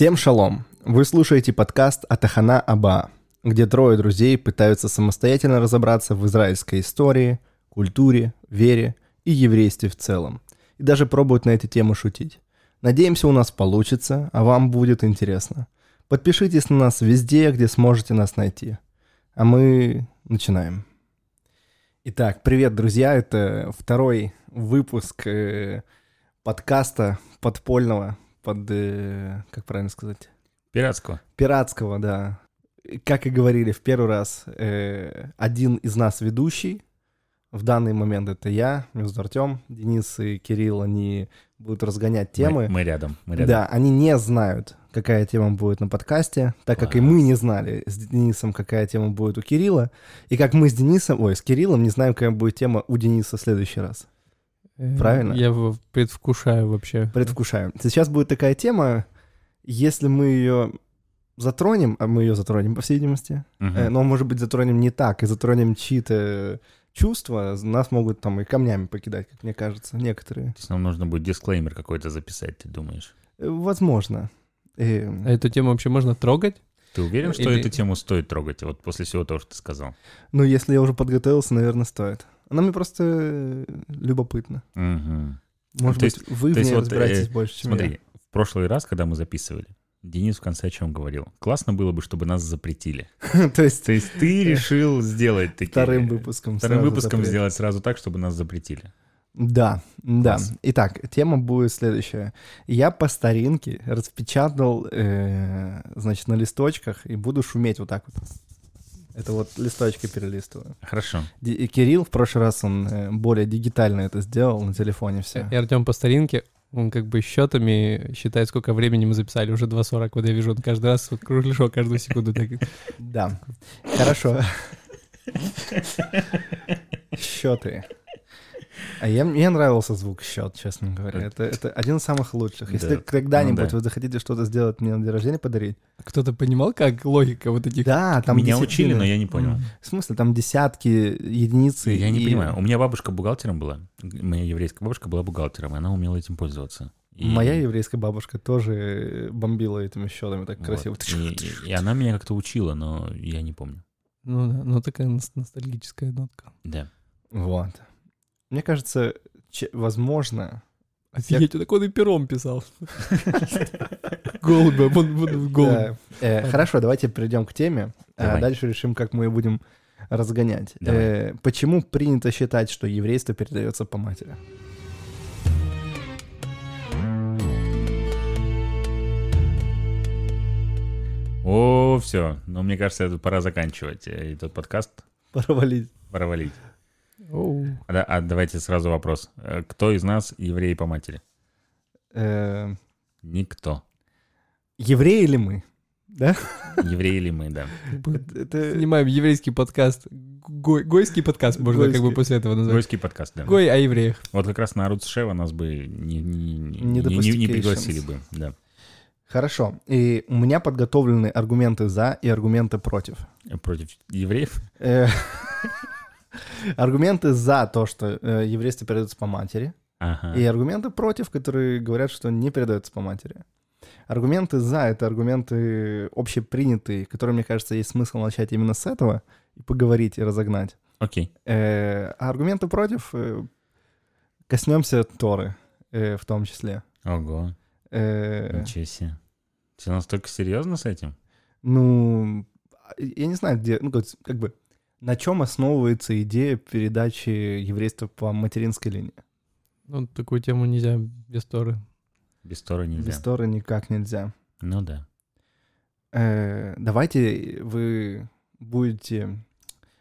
Всем шалом! Вы слушаете подкаст Атахана Аба, где трое друзей пытаются самостоятельно разобраться в израильской истории, культуре, вере и еврействе в целом. И даже пробуют на эту тему шутить. Надеемся, у нас получится, а вам будет интересно. Подпишитесь на нас везде, где сможете нас найти. А мы начинаем. Итак, привет, друзья. Это второй выпуск э, подкаста подпольного, под, э, как правильно сказать? Пиратского. Пиратского, да. Как и говорили в первый раз, э, один из нас ведущий, в данный момент это я, между Артем, Денис и Кирилл, они будут разгонять темы. Мы, мы рядом, мы рядом. Да, они не знают, какая тема будет на подкасте, так как и мы не знали с Денисом, какая тема будет у Кирилла, и как мы с Денисом, ой, с Кириллом не знаем, какая будет тема у Дениса в следующий раз. Э, Правильно? Я предвкушаю вообще. Предвкушаем. Сейчас будет такая тема, если мы ее затронем, а мы ее затронем, по всей видимости, э, но, может быть, затронем не так, и затронем чьи-то чувства, нас могут там и камнями покидать, как мне кажется, некоторые. То есть нам нужно будет дисклеймер какой-то записать, ты думаешь? Э, Возможно. Э, А эту тему вообще можно трогать? Ты уверен, что Или- эту тему стоит трогать, вот после всего того, что ты сказал? Ну, если я уже подготовился, наверное, стоит. Она мне просто э, любопытна. Мгм. Может То быть, вы в есть ней вот, разбираетесь э, больше, чем Смотри, в прошлый раз, когда мы записывали, Денис в конце о чем говорил? Классно было бы, чтобы нас запретили. я. То есть То есть ты решил сделать такие... вторым выпуском. Вторым выпуском запрет. сделать сразу так, чтобы нас запретили. Да, да. Класс. Итак, тема будет следующая. Я по старинке распечатал, э, значит, на листочках и буду шуметь вот так вот. Это вот листочки перелистываю. Хорошо. Ди- и Кирилл в прошлый раз он э, более дигитально это сделал на телефоне все. И Артем по старинке, он как бы счетами считает, сколько времени мы записали. Уже 2.40, вот я вижу, он каждый раз вот кругляшок каждую секунду. Так... Да. Хорошо. Счеты. А я, мне нравился звук счет, честно говоря. Это, это один из самых лучших. Если Да. когда-нибудь Ну да. вы захотите что-то сделать мне на день рождения подарить, Кто-то понимал, как логика вот этих... да, там Меня десятины. учили, но я не понял. В смысле, там десятки, единицы. Я не и- понимаю. У меня бабушка бухгалтером была. Моя еврейская бабушка была бухгалтером, и она умела этим пользоваться. И- Моя еврейская бабушка тоже бомбила этими счетами так вот. красиво. И, и она меня как-то учила, но я не помню. Ну да, ну такая ност- ностальгическая нотка. Да. Вот. Мне кажется, че- возможно... Офигеть, он так он и пером писал. Голубя, вон, вон, голубь. Э, хорошо, давайте перейдем к теме. а дальше решим, как мы ее будем разгонять. Э, почему принято считать, что еврейство передается по матери? О, все. Но мне кажется, это пора заканчивать э, этот подкаст. Провалить. Пора валить. А, да- а давайте сразу вопрос. Э, Кто из нас еврей по матери? Э, Никто. евреи ли мы? Да? Евреи или мы, да. Это- Снимаем еврейский подкаст. Гой- гойский подкаст можно как бы Гойский. после этого назвать. Гойский подкаст, да. Гой о евреях. Вот как раз на Арут Шева нас бы не, не, не, Не не- пригласили бы. Да. Хорошо. И у меня подготовлены аргументы за и аргументы против. Против евреев? Аргументы за то, что э, еврейство передается по матери, Ага. и аргументы против, которые говорят, что не передается по матери. Аргументы за — это аргументы общепринятые, которые, мне кажется, есть смысл начать именно с этого и поговорить и разогнать. Окей. Э, А аргументы против э, коснемся Торы э, в том числе. Ого. Э, Ничего себе. Все настолько серьезно с этим? Ну, я не знаю, где, ну, как бы, на чем основывается идея передачи еврейства по материнской линии? Ну, такую тему нельзя без Торы. Без Тора нельзя. Без Торы никак нельзя. Ну да. Э, давайте вы будете...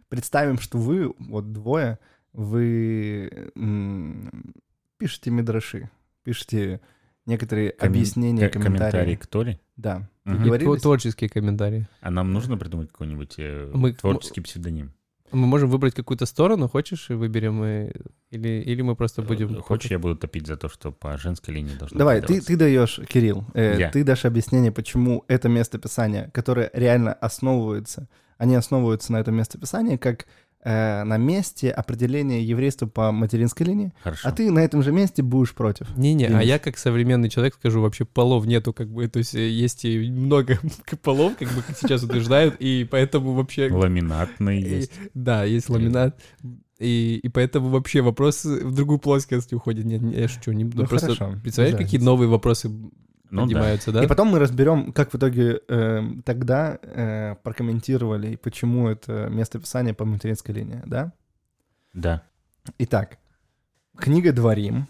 Представим, что вы, вот двое, вы м, пишете мидраши, пишете некоторые Коммен- объяснения, К- комментарий комментарии. к Торе? Да. Тво- творческие комментарии. А нам нужно придумать какой-нибудь э, Мы- творческий псевдоним? Мы можем выбрать какую-то сторону, хочешь, и выберем, и- или, или мы просто будем... Э, Хочешь, я буду топить за то, что по женской линии должно Давай, ты, ты даешь, Кирилл, э, Я. ты дашь объяснение, почему это местописание, которое реально основывается, они основываются на этом местописании как э, на месте определения еврейства по материнской линии, Хорошо. а ты на этом же месте будешь против. Не-не, а я как современный человек скажу, вообще полов нету, как бы, то есть э, есть и много полов, как бы, как сейчас утверждают, и поэтому вообще... Ламинатный есть. Да, есть ламинат, и, и поэтому вообще вопрос в другую плоскость уходит. Нет, не, я шучу, не буду. Ну, Просто хорошо, представляешь, какие новые вопросы Ну да. поднимаются, да? И потом мы разберем, как в итоге э, тогда э, прокомментировали, и почему это место писания по материнской линии, да? Да. Итак, книга Дворим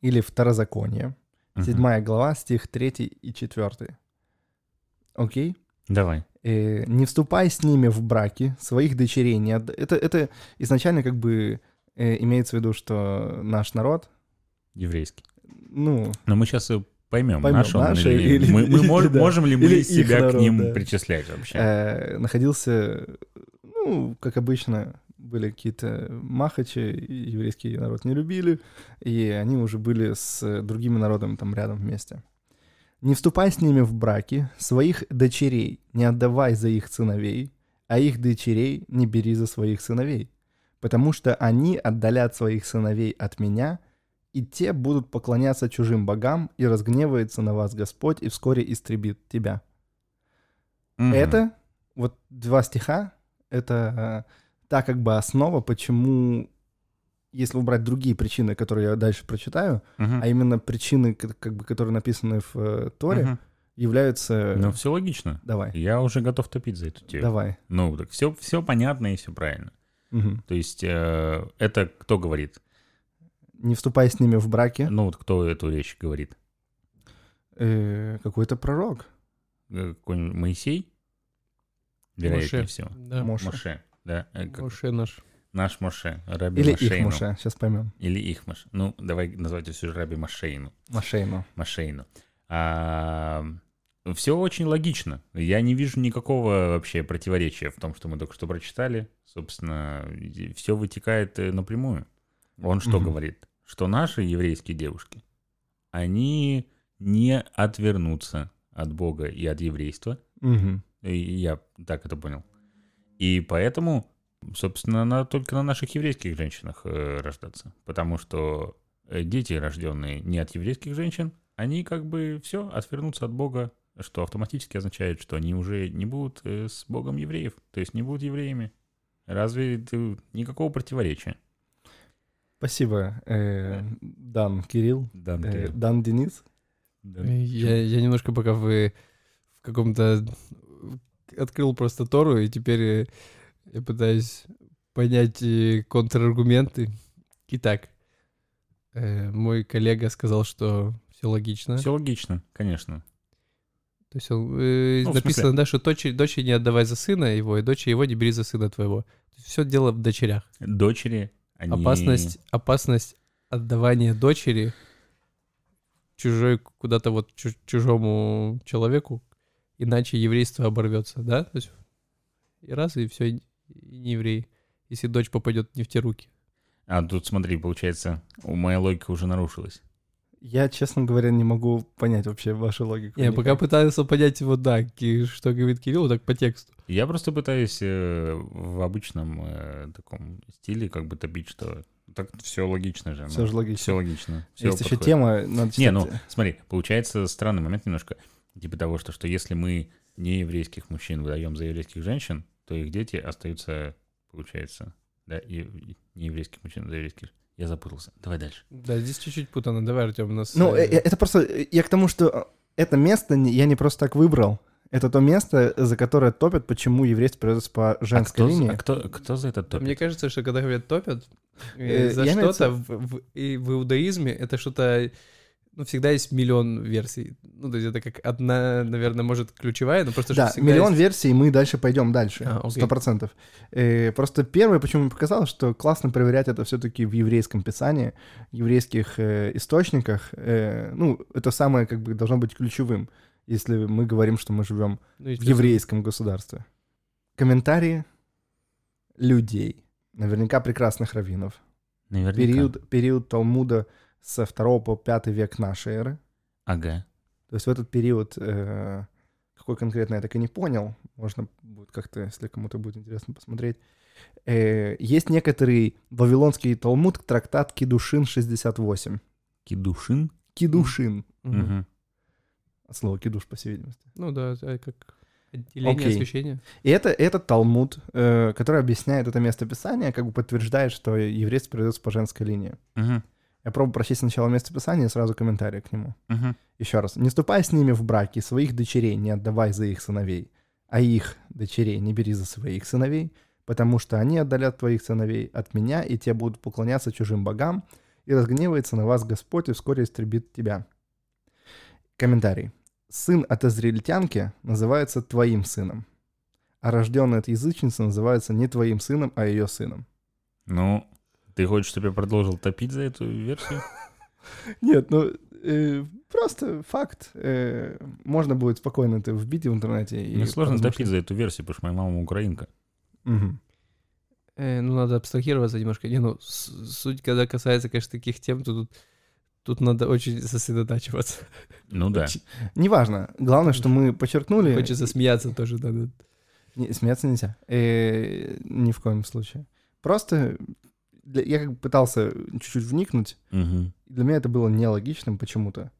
или Второзаконие, Мгм. седьмая глава, стих 3 и 4. Окей? Давай. Э, не вступай с ними в браки, своих дочерей не отда- Это, это изначально как бы э, имеется в виду, что наш народ, Еврейский. ну, Но мы сейчас поймем, Поймем, наш он наши или, или- мы, мы или- мож- да. можем ли мы Или себя народ, к ним да. причислять вообще? э, находился, ну, как обычно, были какие-то махачи, еврейский народ не любили, и они уже были с другими народами там рядом вместе. Не вступай с ними в браки, своих дочерей не отдавай за их сыновей, а их дочерей не бери за своих сыновей, потому что они отдалят своих сыновей от меня, и те будут поклоняться чужим богам, и разгневается на вас Господь, и вскоре истребит тебя. Мгм. Это вот два стиха, это э, та как бы основа, почему, если убрать другие причины, которые я дальше прочитаю, Мгм. а именно причины, ка- как бы, которые написаны в э, Торе, Мгм. являются... Ну, все логично. Давай, Я уже готов топить за эту тему. давай. Ну, так все, все понятно и все правильно. Мгм. То есть э, это кто говорит? Не вступай с ними в браки. Ну, вот кто эту речь говорит? Э, какой-то пророк. Э, Какой-нибудь Моисей? Вероятнее Моше. всего. Да. Моше. Моше. Да, э, как- Моше наш. наш Моше, Раби Или Машейну. их Моше, сейчас поймем. Или их Моше. Ну, давай назвать все же Раби Машейну. Машейну. Машейну. все очень логично. Я не вижу никакого вообще противоречия в том, что мы только что прочитали. Собственно, все вытекает напрямую. Он что Мгм. говорит? Что наши еврейские девушки, они не отвернутся от Бога и от еврейства. Мгм. И я так это понял. И поэтому, собственно, надо только на наших еврейских женщинах э, рождаться. Потому что э, дети, рожденные не от еврейских женщин, они как бы все отвернутся от Бога, что автоматически означает, что они уже не будут э, с Богом евреев, то есть не будут евреями. Разве это никакого противоречия? Спасибо, э, Дан Кирилл, Да, э, Дан Денис. Я, я немножко пока вы в каком-то... Открыл просто Тору, и теперь э, я пытаюсь понять э, контраргументы. Итак, э, мой коллега сказал, что все логично. Все логично, конечно. То есть он, э, Ну, написано, да, что дочери, дочери не отдавай за сына его, и дочери его не бери за сына твоего. Все дело в дочерях. Дочери, они... Опасность, опасность отдавания дочери чужой куда-то вот чу- чужому человеку, иначе еврейство оборвется, да? То есть и раз, и все, и не еврей, если дочь попадет не в те руки. А тут смотри, получается, у моя логика уже нарушилась. Я, честно говоря, не могу понять вообще вашу логику. Я никак. пока пытался понять вот да, что говорит Кирилл, так по тексту. Я просто пытаюсь э, в обычном э, таком стиле как бы топить, что так все логично же. Всё же логично. Все логично. всё Есть еще подходит. тема, надо Не, читать. ну смотри, получается странный момент немножко, типа того, что, что если мы не еврейских мужчин выдаем за еврейских женщин, то их дети остаются, получается, да, и, и не еврейских мужчин за еврейских. Я запутался. Давай дальше. Да, здесь чуть-чуть путано. Давай, Артем, у нас... Ну, э, э, э, это просто... Я к тому, что это место я не просто так выбрал. Это то место, за которое топят, почему еврейство передается по А женской кто, за- линии. а кто, кто за это топит? Мне кажется, что когда говорят топят, за что-то в, в иудаизме это что-то, ну, всегда есть миллион версий. Ну, то есть это как одна, наверное, может, ключевая, но просто Да, миллион есть- версий, и мы дальше пойдем дальше. А. Сто процентов. Э, Просто первое, почему мне показалось, что классно проверять это все-таки в еврейском писании, еврейских э, источниках. Э, Ну, это самое, как бы, должно быть ключевым, если мы говорим, что мы живем ну, в еврейском государстве. Комментарии людей, наверняка прекрасных раввинов. Наверняка. Период, период Талмуда со 2 по 5 век нашей эры. Ага. То есть в этот период, э, Какой конкретно, я так и не понял. Можно будет как-то, если кому-то будет интересно посмотреть. Э, есть некоторый вавилонский талмуд, трактат Кидушин 68. Кидушин? Кидушин. Мгм. От слова кидуш, по всей видимости. Ну да, это как отделение Окей. освещения. И это этот Талмуд, э, который объясняет это местописание, как бы подтверждает, что еврейство передается по женской линии. Мгм. Я пробую прочесть сначала местописание и сразу комментарий к нему. Мгм. Еще раз. «Не ступай с ними в браки, своих дочерей не отдавай за их сыновей, а их дочерей не бери за своих сыновей, потому что они отдалят твоих сыновей от меня, и те будут поклоняться чужим богам, и разгневается на вас Господь, и вскоре истребит тебя». Комментарий. «Сын от израильтянки называется твоим сыном, а рожденный от язычницы называется не твоим сыном, а ее сыном». Ну, ты хочешь, чтобы я продолжил топить за эту версию? Нет, ну э, просто факт. э, можно будет спокойно это вбить в интернете. и Мне сложно поразмышлять. топить за эту версию, потому что моя мама украинка. Мгм. Э, ну, надо абстрахироваться немножко. Не, ну, суть, когда касается, конечно, таких тем, то тут, тут надо очень сосредотачиваться. Ну да. Неважно. Главное, что мы подчеркнули. Хочется смеяться тоже надо. Не, смеяться нельзя. Э, ни в коем случае. Просто для- я как бы пытался чуть-чуть вникнуть. И Для меня это было нелогичным почему-то.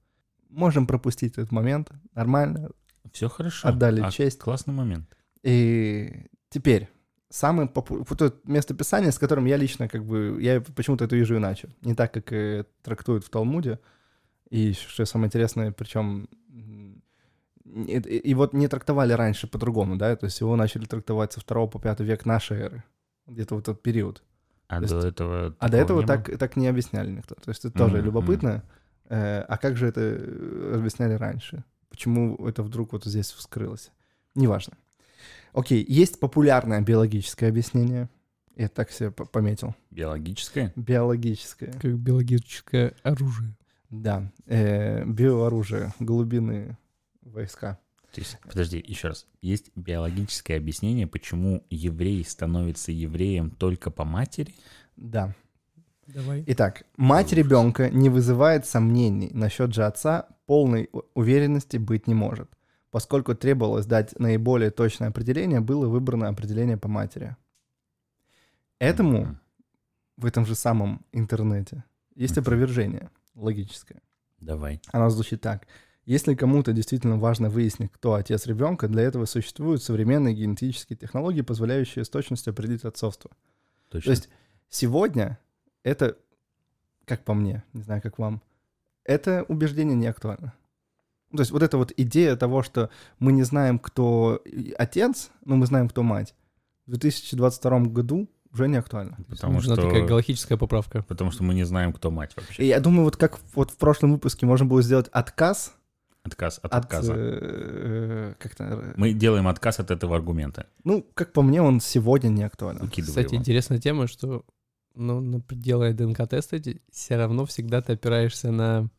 Можем пропустить этот момент. Нормально. Все хорошо. Отдали А, честь. Классный момент. И теперь самое попу- вот это местописание, с которым я лично как бы я почему-то это вижу иначе, не так как э, трактуют в Талмуде. И что самое интересное, причем и, и- и вот не трактовали раньше по-другому, да, то есть его начали трактовать со 2 по 5 век нашей эры, где-то вот этот период. А То есть- до этого... А до этого так, так не объясняли никто. То есть это тоже Мгм, любопытно. Э, а как же это э, объясняли раньше? Почему это вдруг вот здесь вскрылось? Неважно. Окей, есть популярное биологическое объяснение. Я так себе по- пометил. Биологическое? Биологическое. Как биологическое оружие. Да. Э, биооружие, глубины войска. То есть, подожди, еще раз. Есть биологическое объяснение, почему еврей становится евреем только по матери? Да. Давай. Итак, мать ребенка не вызывает сомнений насчет же отца, полной уверенности быть не может. Поскольку требовалось дать наиболее точное определение, было выбрано определение по матери. Этому в этом же самом интернете есть опровержение логическое. Давай. Оно звучит так. Если кому-то действительно важно выяснить, кто отец ребенка, для этого существуют современные генетические технологии, позволяющие с точностью определить отцовство. Точно. То есть сегодня это, как по мне, не знаю, как вам, это убеждение не актуально. Ну, То есть вот эта вот идея того, что мы не знаем, кто и отец, но мы знаем, кто мать, в 2022 году уже не актуально. Потому Нужна что... такая галактическая поправка. Потому что мы не знаем, кто мать И вообще. я думаю, вот как вот в прошлом выпуске можно было сделать отказ Отказ от от... отказа. э, как-то, э, Мы делаем отказ от этого аргумента. ну, как по мне, он сегодня не актуален. Выкидывай Кстати, его. интересная тема, что, ну, на- делая ДНК-тесты, все равно всегда ты опираешься на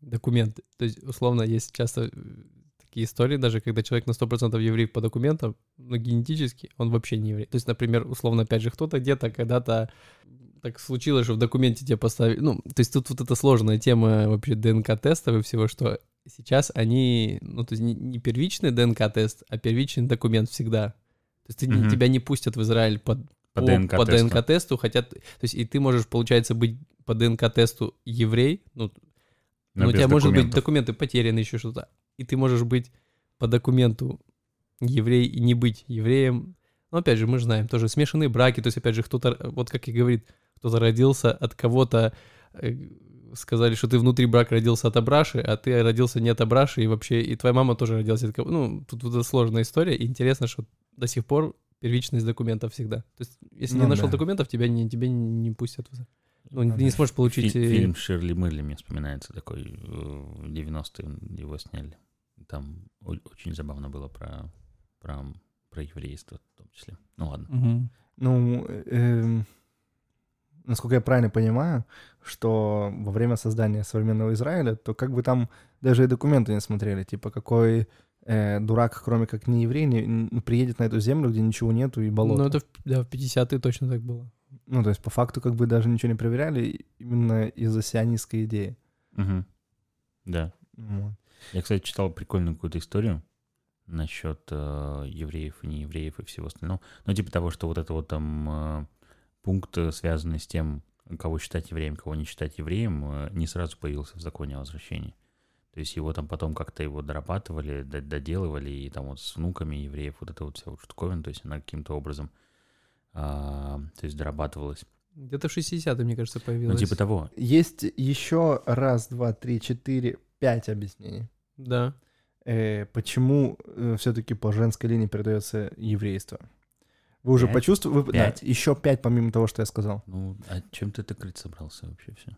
документы. То есть, условно, есть часто э, такие истории, даже когда человек на 100% еврей по документам, но генетически он вообще не еврей. То есть, например, условно, опять же, кто-то где-то когда-то так случилось, что в документе тебе поставили... Ну, то есть тут вот эта сложная тема вообще ДНК-тестов и всего, что сейчас они... Ну, то есть не, первичный ДНК-тест, а первичный документ всегда. То есть ты Мгм. тебя не пустят в Израиль под По по, ДНК-тесту. по ДНК-тесту, хотя, т- то есть и ты можешь, получается, быть по ДНК-тесту еврей, ну, Но но у тебя может быть документов. документы потеряны, еще что-то, и ты можешь быть по документу еврей и не быть евреем. Но опять же, мы же знаем, тоже смешанные браки, то есть опять же, кто-то, вот как и говорит, кто-то родился от кого-то, э, сказали, что ты внутри брака родился от Абраши, а ты родился не от Абраши, и вообще, и твоя мама тоже родилась от кого Ну, тут вот сложная история, и интересно, что до сих пор первичность документов всегда. То есть, если не Ну нашел да. документов, тебя не, тебе не пустят. Ну, ты не сможешь получить... Фи- э, Фильм Ширли Мырли мне вспоминается такой, э, в 90-е его сняли. Там очень забавно было про, про, про еврейство в том числе. Ну ладно. Мгм. Ну, эм, насколько я правильно понимаю, что во время создания современного Израиля, то как бы там даже и документы не смотрели, типа какой э, дурак, кроме как не еврей, не, приедет на эту землю, где ничего нету и болото. Ну, это в, да, в 50-е точно так было. Ну, то есть по факту как бы даже ничего не проверяли именно из-за сионистской идеи. Мгм. Да. Вот. Я, кстати, читал прикольную какую-то историю. насчет э, евреев и неевреев и всего остального. Ну, типа того, что вот это вот там э, пункт, связанный с тем, кого считать евреем, кого не считать евреем, э, не сразу появился в законе о возвращении. То есть его там потом как-то его дорабатывали, доделывали, и там вот с внуками евреев вот это вот вся вот штуковина, то есть она каким-то образом, а, то есть дорабатывалась. Где-то в 60-е, мне кажется, появилось. Ну, типа того. Есть еще раз, два, три, четыре, пять объяснений. Да. Э, почему э, все-таки по женской линии передается еврейство? Вы уже Пять? почувствовали? Вы- Пять? Да, еще пять, помимо того, что я сказал. Ну, а чем ты так крыть собрался вообще все?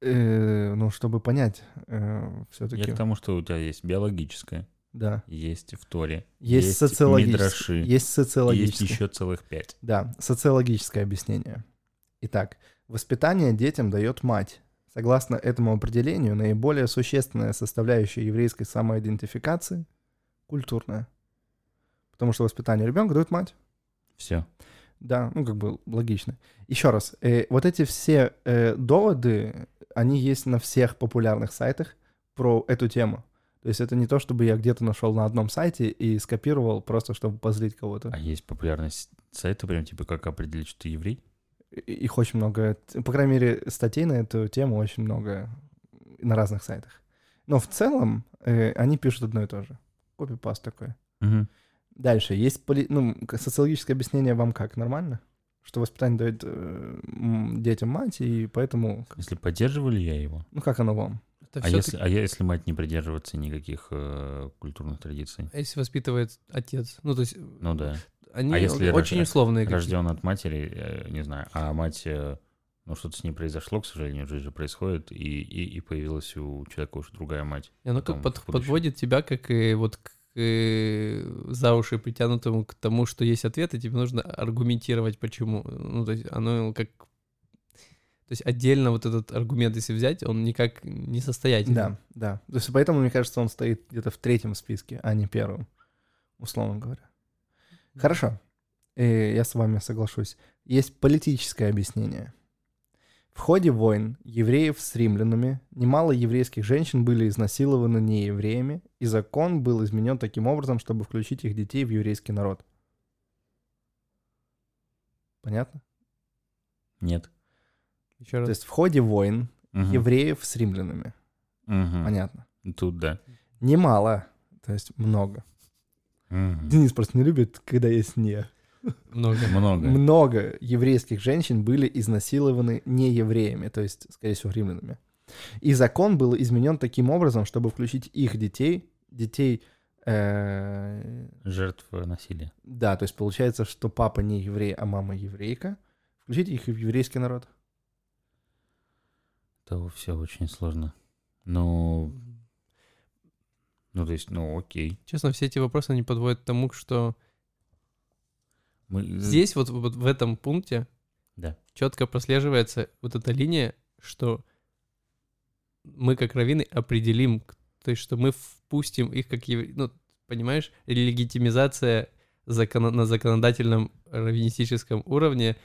Э, ну, чтобы понять, все-таки. Я к тому, что у тебя есть биологическое, Да. есть в Торе, Есть, социологическое. Есть и есть социологическое. еще целых пять. Да, социологическое объяснение. Итак, воспитание детям дает мать. Согласно этому определению, наиболее существенная составляющая еврейской самоидентификации — культурная. Потому что воспитание ребенка дает мать. Все. Да, ну как бы логично. Еще раз, э, вот эти все э, доводы, они есть на всех популярных сайтах про эту тему. То есть это не то, чтобы я где-то нашел на одном сайте и скопировал просто, чтобы позлить кого-то. А есть популярность сайта, прям типа как определить, что ты еврей? Их очень много, по крайней мере, статей на эту тему очень много на разных сайтах. Но в целом э, они пишут одно и то же. Копипаст такой. Мгм. Дальше, есть поли- ну, социологическое объяснение вам как, нормально? Что воспитание дает э, детям мать, и поэтому, Если поддерживали я его. ну как оно вам? Это А если, а если мать не придерживается никаких э, культурных традиций? А если воспитывает отец? Ну, то есть Ну да. они А если очень рож- условные какие-то. Рожден от матери, э, не знаю, а мать, э, ну что-то с ней произошло, к сожалению, в жизни происходит, и, и, и появилась у человека уже другая мать. И оно потом как под- подводит тебя, как и вот к э, за уши притянутому к тому, что есть ответ, и тебе нужно аргументировать, почему. Ну, то есть оно как... То есть отдельно вот этот аргумент, если взять, он никак не состоятельный. Да, да. То есть поэтому, мне кажется, он стоит где-то в третьем списке, а не первом, условно говоря. Хорошо, Э, я с вами соглашусь. Есть политическое объяснение. В ходе войн евреев с римлянами немало еврейских женщин были изнасилованы неевреями, и закон был изменен таким образом, чтобы включить их детей в еврейский народ. Понятно? Нет. Еще То раз. есть в ходе войн Мгм. евреев с римлянами. Мгм. Понятно. Тут да. Немало, то есть много. Мгм. Денис просто не любит, когда есть «не». Много. Много. Много еврейских женщин были изнасилованы не евреями, то есть, скорее всего, римлянами. И закон был изменен таким образом, чтобы включить их детей, детей, э, Жертв насилия. да, то есть получается, что папа не еврей, а мама еврейка, включить их в еврейский народ. То все очень сложно. Ну, ну, то есть, ну, окей. Честно, все эти вопросы, они подводят к тому, что Мы... здесь вот, вот в этом пункте Да. четко прослеживается вот эта линия, что мы как раввины определим, то есть что мы впустим их как евре... ну, понимаешь, легитимизация закона- на законодательном раввинистическом уровне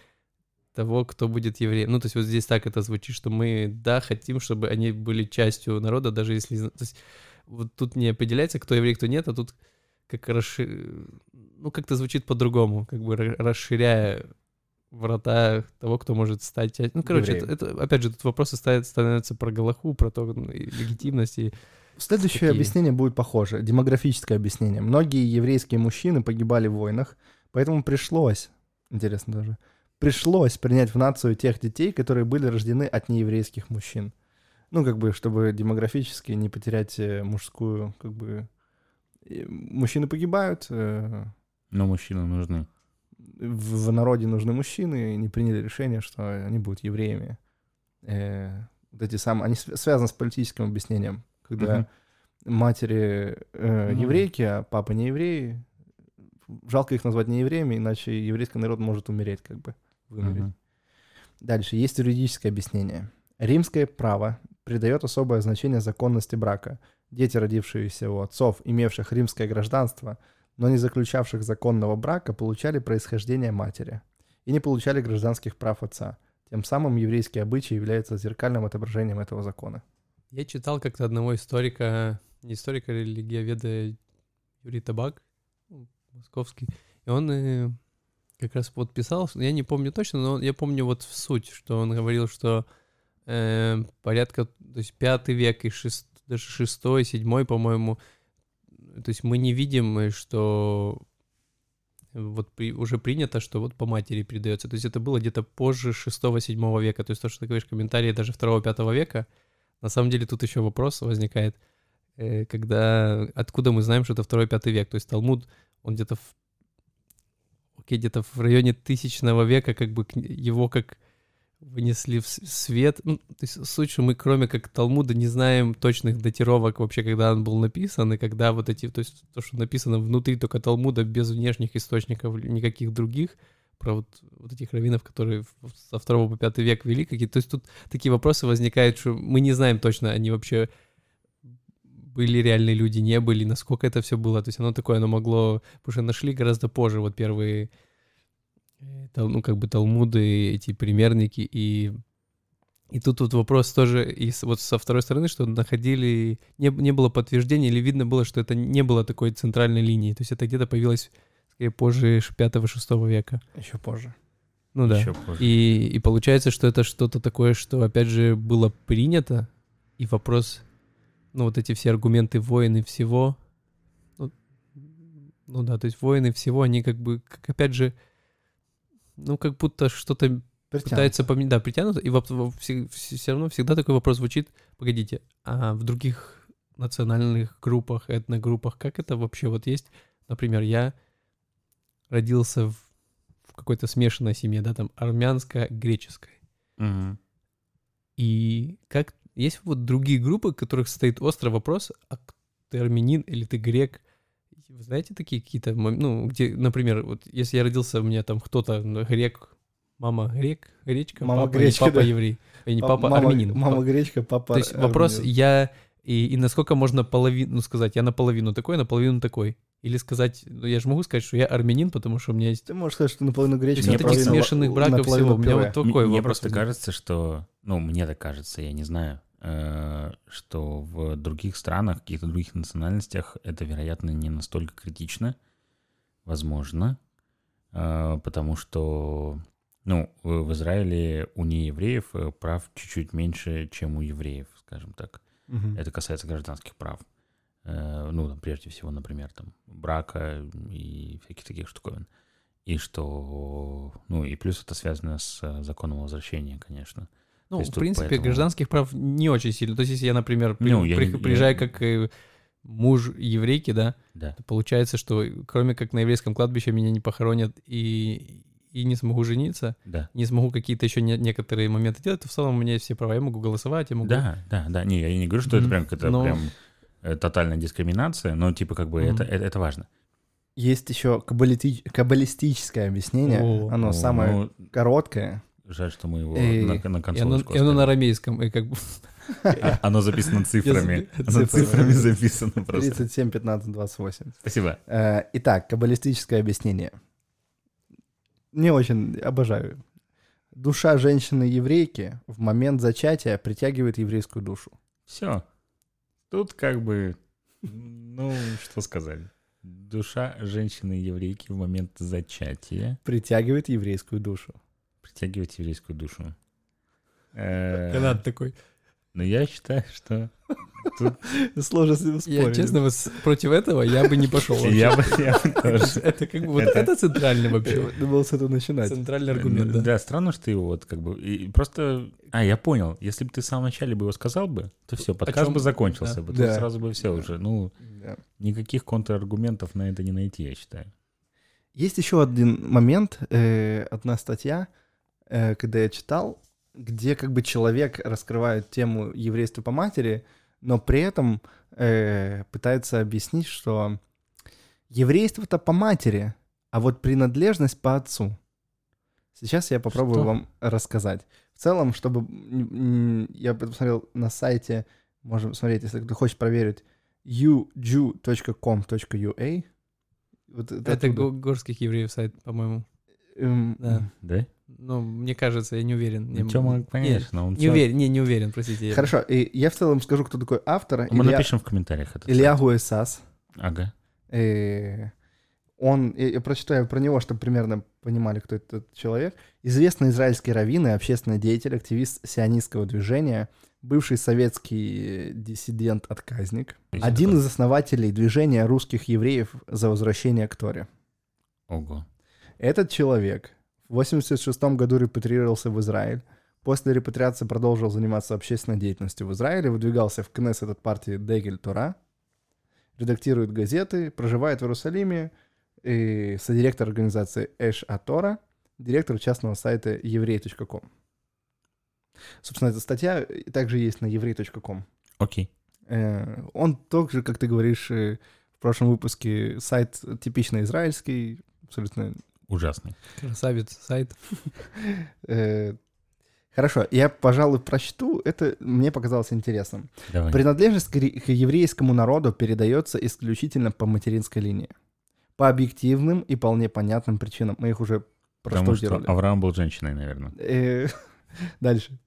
того, кто будет евреем. Ну, то есть вот здесь так это звучит, что мы, да, хотим, чтобы они были частью народа, даже если... То есть вот тут не определяется, кто еврей, кто нет, а тут как расши... Ну, как-то звучит по-другому, как бы ра- расширяя врата того, кто может стать... часть- Ну, короче, это, это, опять же, тут вопросы ставят, становятся про Галаху, про то, ну, и легитимность. И... Следующее Какие? объяснение будет похоже. Демографическое объяснение. Многие еврейские мужчины погибали в войнах, поэтому пришлось, интересно даже, пришлось принять в нацию тех детей, которые были рождены от нееврейских мужчин. Ну, как бы, чтобы демографически не потерять э, мужскую, как бы... Мужчины погибают, э, Но мужчины нужны. в, в народе нужны мужчины, и не приняли решение, что они будут евреями. Э, вот эти самые, они св- связаны с политическим объяснением, когда матери э, Ну. еврейки, а папа не еврей. Жалко их назвать не евреями, иначе еврейский народ может умереть, как бы вымереть. Мгм. Дальше есть юридическое объяснение. Римское право придает особое значение законности брака. Дети, родившиеся у отцов, имевших римское гражданство, но не заключавших законного брака, получали происхождение матери и не получали гражданских прав отца. Тем самым еврейский обычай является зеркальным отображением этого закона. Я читал как-то одного историка, не историка, а религиоведа Юрий Табак, ну, московский. И он э, как раз вот писал, я не помню точно, но я помню вот в суть, что он говорил, что э, порядка, то есть пятый век и шест, даже шестой, седьмой, по-моему, то есть мы не видим, э, что вот при, уже принято, что вот по матери передается. То есть это было где-то позже 6-7 века. То есть то, что ты говоришь, комментарии даже 2-5 века, на самом деле тут еще вопрос возникает, э, когда откуда мы знаем, что это 2-5 век. То есть Талмуд, он где-то в окей, где-то в районе тысячного века, как бы его как вынесли в свет. Ну, то есть что мы кроме как Талмуда не знаем точных датировок вообще, когда он был написан, и когда вот эти, то есть то, что написано внутри только Талмуда, без внешних источников никаких других, про вот, вот этих раввинов, которые со второго по пятый век вели какие-то. То есть тут такие вопросы возникают, что мы не знаем точно, они вообще были реальные люди, не были, насколько это все было. То есть оно такое, оно могло... Потому что нашли гораздо позже вот первые ну, как бы талмуды, эти примерники, и, и тут вот вопрос тоже и вот со второй стороны, что находили, не, не было подтверждения, или видно было, что это не было такой центральной линии, то есть это где-то появилось, скорее, позже 5-6 века. Еще позже. Ну да. Еще позже. И, и получается, что это что-то такое, что, опять же, было принято, и вопрос, ну, вот эти все аргументы воины всего, ну, ну да, то есть воины всего, они как бы, как опять же, ну, как будто что-то пытается поменять, да, притянуто, и все, все равно всегда такой вопрос звучит, погодите, а в других национальных группах, этногруппах, как это вообще вот есть? Например, я родился в, в какой-то смешанной семье, да, там армянская, греческая. Угу. И как есть вот другие группы, которых стоит острый вопрос, а ты армянин или ты грек, вы знаете такие какие-то, ну, где, например, вот если я родился, у меня там кто-то ну, грек, мама грек, гречка, мама папа, гречка, папа да. еврей, и не Папа- мама, армянин. Мама Папа- гречка, папа То есть вопрос, армянин. я, и, и насколько можно половину, ну, сказать, я наполовину такой, наполовину такой. Или сказать, ну, я же могу сказать, что я армянин, потому что у меня есть... Ты можешь сказать, что наполовину То есть гречка, вот смешанных браков всего. У меня вот такой Мне вопрос. просто возник. кажется, что, ну, мне так кажется, я не знаю, что в других странах, каких-то других национальностях это, вероятно, не настолько критично, возможно, э, потому что, ну, в Израиле у неевреев э, прав чуть-чуть меньше, чем у евреев, скажем так. Мгм. Это касается гражданских прав. Э, Ну, там, прежде всего, например, там, брака и всяких таких штуковин. И что, ну, и плюс это связано с э, законом возвращения, конечно. Ну, в принципе, поэтому- гражданских прав не очень сильно. То есть, если я, например, при- Ну, я при- не- я- приезжаю как э, муж еврейки, да, Да. то получается, что кроме как на еврейском кладбище меня не похоронят и, и не смогу жениться, Да. не смогу какие-то еще не- некоторые моменты делать, то в целом у меня есть все права. Я могу голосовать, я могу... Да, да, да. Не, я не говорю, что это Мгм. прям какая-то Но- прям э, тотальная дискриминация, но типа как бы Мгм. это, это, это важно. Есть еще каббалити- каббалистическое объяснение. О. Оно О, самое ну, короткое. Жаль, что мы его И- на, на И оно, и оно на арамейском, и как бы... Оно записано цифрами. Оно цифрами. записано просто. 37, 15, 28. Спасибо. Э, Итак, каббалистическое объяснение. Не очень обожаю. Душа женщины-еврейки в момент зачатия притягивает еврейскую душу. Все. Тут как бы, ну, что сказать. Душа женщины-еврейки в момент зачатия Притягивает еврейскую душу. Притягивает еврейскую душу. Э, Канад такой. Но я считаю, что Сложно с ним Я, спорить. честно, вот против этого я бы не пошел. я бы я бы тоже. Это как бы... Вот Это- это центральный вообще. Надо было с этого начинать. Центральный аргумент, да. Да, странно, что ты его вот как бы... и просто... А, я понял. Если бы ты в самом начале бы его сказал бы, то все, подкаст чем- бы закончился да. бы. Тут Да. сразу бы все уже. Ну, Да. никаких контраргументов на это не найти, я считаю. Есть еще один момент, э, одна статья, э, когда я читал, где как бы человек раскрывает тему еврейства по матери, но при этом э, пытается объяснить, что еврейство-то по матери, а вот принадлежность по отцу. Сейчас я попробую Что? вам рассказать. В целом, чтобы я посмотрел на сайте, можем смотреть, если кто хочет проверить, uju.com.ua. Вот Это го- горских евреев сайт, по-моему. Эм, Да. Да? Ну, мне кажется, я не уверен. Не- Ну, Тёма, не- конечно, он Не всё- уверен, не, не уверен, простите. я- Хорошо, и я в целом скажу, кто такой автор. Мы Илья- напишем в комментариях это. Ильягу Эсас. Ага. Э, он, я прочитаю про него, чтобы примерно понимали, кто этот человек. Известный израильский раввин и общественный деятель, активист сионистского движения, бывший советский диссидент-отказник, Есть один из основателей движения русских евреев за возвращение к Торе. Ого. Этот человек в 86 году репатрировался в Израиль. После репатриации продолжил заниматься общественной деятельностью в Израиле, выдвигался в Кнессет от партии Дегель Тора, редактирует газеты, проживает в Иерусалиме, и содиректор организации Эш Атора, директор частного сайта еврей.ком. Собственно, эта статья также есть на еврей.ком. Окей. Э, Он также, как ты говоришь, э, в прошлом выпуске сайт типично израильский, абсолютно Ужасный. Красавец сайт. Э, Хорошо, я, пожалуй, прочту. Это мне показалось интересным. Давай. Принадлежность к ре- к еврейскому народу передается исключительно по материнской линии. По объективным и вполне понятным причинам. Мы их уже Потому что. Авраам был женщиной, наверное. Э, Дальше.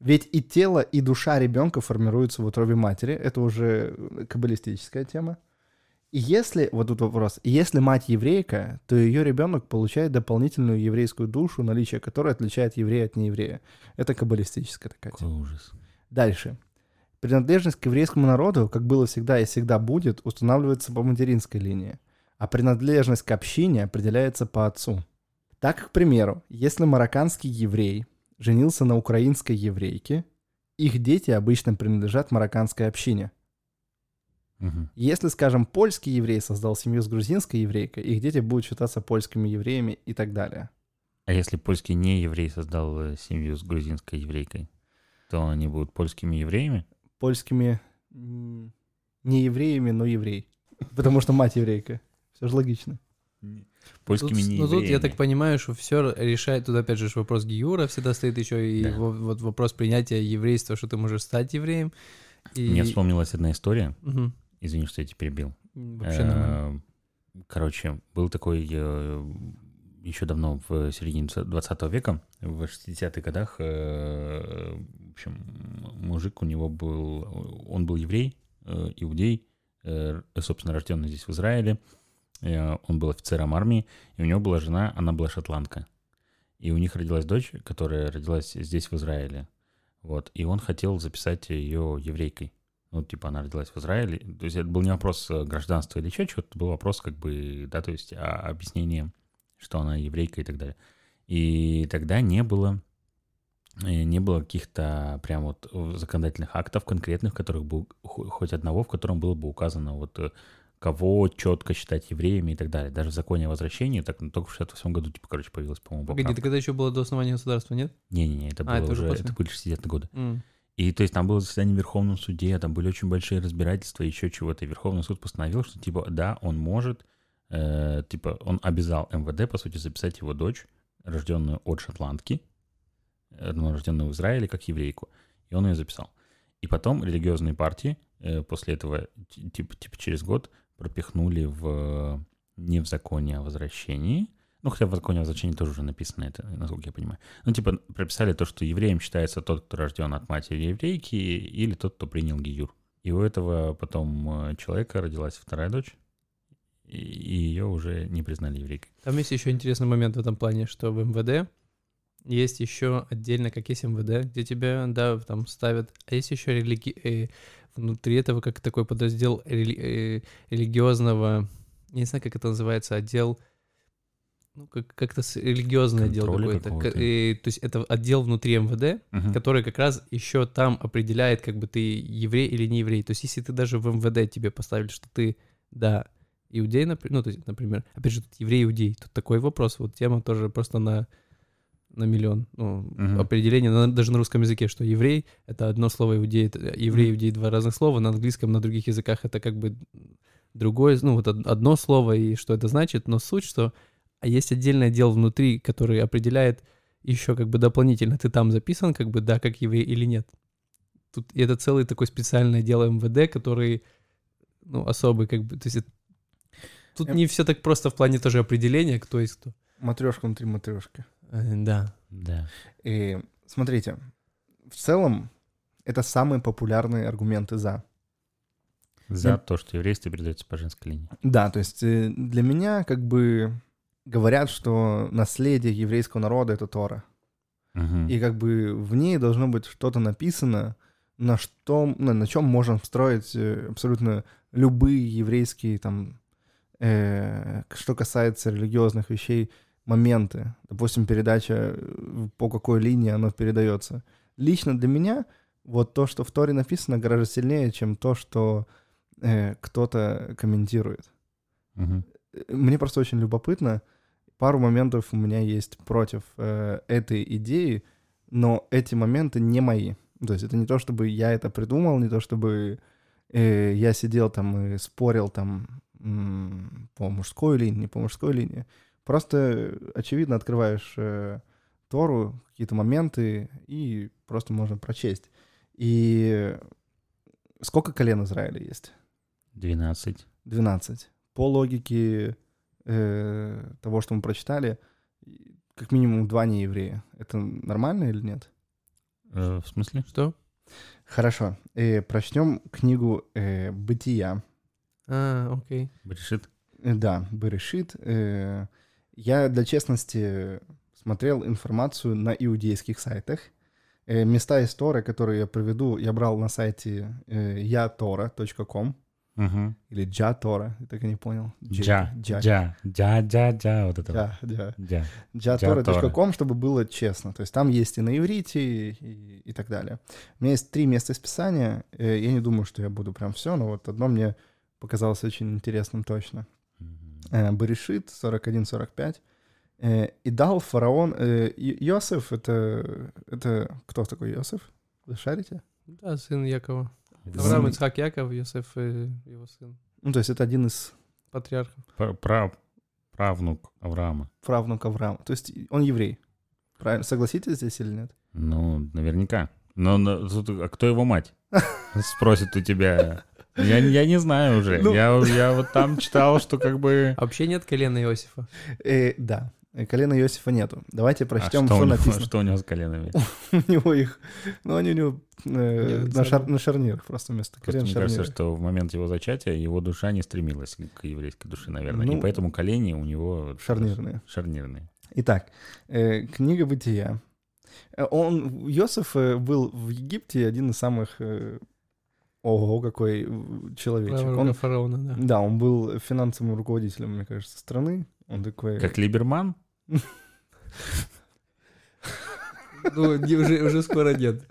Ведь и тело, и душа ребенка формируются в утробе матери. Это уже каббалистическая тема. И если, вот тут вопрос, если мать еврейка, то ее ребенок получает дополнительную еврейскую душу, наличие которой отличает еврея от нееврея. Это каббалистическая такая Какой тема. ужас. Дальше. Принадлежность к еврейскому народу, как было всегда и всегда будет, устанавливается по материнской линии, а принадлежность к общине определяется по отцу. Так, к примеру, если марокканский еврей женился на украинской еврейке, их дети обычно принадлежат марокканской общине. Мгм. Если, скажем, польский еврей создал семью с грузинской еврейкой, их дети будут считаться польскими евреями и так далее. А если польский не еврей создал э, семью с грузинской еврейкой, то они будут польскими евреями? Польскими не евреями, но еврей. Потому что мать еврейка. Все же логично. Польскими Тут- не ну тут, я так понимаю, что все решает, тут опять же вопрос Гиюра всегда стоит еще, и Да. во- вот вопрос принятия еврейства, что ты можешь стать евреем. И... Мне вспомнилась одна история. Мгм. Извини, что я тебя перебил. Вообще нормально. Э, Короче, был такой еще давно, в середине 20 века, в 60-х годах, э, в общем, мужик у него был, он был еврей, э, иудей, э, собственно, рожденный здесь в Израиле, Э, он был офицером армии, и у него была жена, она была шотландка. И у них родилась дочь, которая родилась здесь, в Израиле. Вот. И он хотел записать ее еврейкой. Ну, типа, она родилась в Израиле. То есть это был не вопрос э, гражданства или еще чего-то, это был вопрос, как бы, да, то есть а, объяснение, что она еврейка и так далее. И тогда не было э, не было каких-то прям вот э, законодательных актов конкретных, в которых был хо- хоть одного, в котором было бы указано вот кого четко считать евреями и так далее. Даже в законе о возвращении, так ну, только в 68 году, типа, короче, появилась, по-моему, Погоди, поправка. это когда еще было до основания государства, нет? Не-не-не, это было А, это уже уже, после? это были 60-е годы. М. И то есть там было заседание в Верховном суде, там были очень большие разбирательства, еще чего-то. И Верховный суд постановил, что типа да, он может, э, типа он обязал МВД, по сути, записать его дочь, рожденную от шотландки, э, ну, рожденную в Израиле, как еврейку. И он ее записал. И потом религиозные партии э, после этого, ти- типа, типа через год, пропихнули в не в законе о возвращении, ну, хотя в законе о возвращении тоже уже написано это, насколько я понимаю. Ну, типа, прописали то, что евреем считается тот, кто рожден от матери еврейки, или тот, кто принял гиюр. И у этого потом э, человека родилась вторая дочь, и ее уже не признали еврейкой. Там есть еще интересный момент в этом плане, что в МВД есть еще отдельно, как есть МВД, где тебя, да, там ставят, а есть еще религи... э, внутри этого как такой подраздел рели- э, религиозного, я не знаю, как это называется, отдел, ну, как- как-то религиозный отдел какой-то. К- э, то есть это отдел внутри МВД, Мгм. который как раз еще там определяет, как бы ты еврей или не еврей. То есть если ты даже в МВД тебе поставили, что ты, да, иудей, напр- ну, то есть, например, опять же, тут еврей-иудей, тут такой вопрос, вот тема тоже просто на, на миллион. Ну, Мгм. определение на- даже на русском языке, что еврей — это одно слово, иудей — это еврей, иудей — два разных слова, на английском, на других языках это как бы другое, ну, вот од- одно слово, и что это значит, но суть, что а есть отдельный отдел внутри, который определяет еще как бы дополнительно, ты там записан, как бы да, как еврей или нет. Тут и это целый такой специальный отдел МВД, который, ну, особый, как бы, то есть это- тут Эм. не все так просто в плане тоже определения, кто есть кто. Матрешка внутри матрешки. Э, Да. Да. И смотрите, в целом это самые популярные аргументы за. За Я- то, что еврейство передается по женской линии. Да, то есть э, для меня как бы говорят, что наследие еврейского народа — это Тора. Мгм. И как бы в ней должно быть что-то написано, на что, ну, на чем можно строить э, абсолютно любые еврейские там, э, что касается религиозных вещей, моменты. Допустим, передача э, по какой линии оно передается. Лично для меня вот то, что в Торе написано, гораздо сильнее, чем то, что э, кто-то комментирует. Мгм. Мне просто очень любопытно. Пару моментов у меня есть против э, этой идеи, но эти моменты не мои. То есть это не то, чтобы я это придумал, не то, чтобы э, я сидел там и спорил там по мужской линии, не по мужской линии. Просто, очевидно, открываешь э, Тору, какие-то моменты, и просто можно прочесть. И сколько колен Израиля есть? 12. 12. По логике э, того, что мы прочитали, как минимум два нееврея. Это нормально или нет? Э, в смысле? Что? Хорошо. Э, прочтем книгу э, «Бытия». А, окей. Решит? Э, Да, Берешит. Э, я для честности смотрел информацию на иудейских сайтах. Э, места из Торы, которые я приведу, я брал на сайте э, yatora.com Мгм. или jatora, я так и не понял. Джа. Джа. Джа. Джа, джа, джа. Вот это. вот. Джа, джа. Джа. jatora.com, чтобы было честно. То есть там есть и на иврите, и, и так далее. У меня есть три места из Писания. Э, Я не думаю, что я буду прям все, но вот одно мне показалось очень интересным точно. Мгм. Э, Берешит 41-45. Э, И дал фараон... Иосиф, это, это... Кто такой Иосиф? Вы шарите? Да, сын Якова. Авраам, Ицхак, Яков, Йосеф, э, его сын. Ну, то есть это один из Патриархов. пра- прав- Правнук Авраама. правнук Авраама. То есть он еврей. Правильно? Согласитесь здесь или нет? Ну, наверняка. Но, но а кто его мать? Спросит у тебя. Я, я не знаю уже. Ну. Я, я вот там читал, что как бы... А вообще нет колена Иосифа. Э, да. Э, Колена Иосифа нету. Давайте А прочтем, что, что, у него, написано. что у него с коленами? У него их... Ну, они у него э, на, шар- на шарнирах просто вместо Просто колен мне шарниры. кажется, что в момент его зачатия его душа не стремилась к еврейской душе, наверное. Ну, и поэтому колени у него... Шарнирные. Шарнирные. Итак, э, книга Бытия. Он, Йосиф был в Египте один из самых... э, Ого, какой человечек. Он, фараона, да. да, он был финансовым руководителем, мне кажется, страны. Он такой... Как Либерман? Ну, уже, уже скоро нет.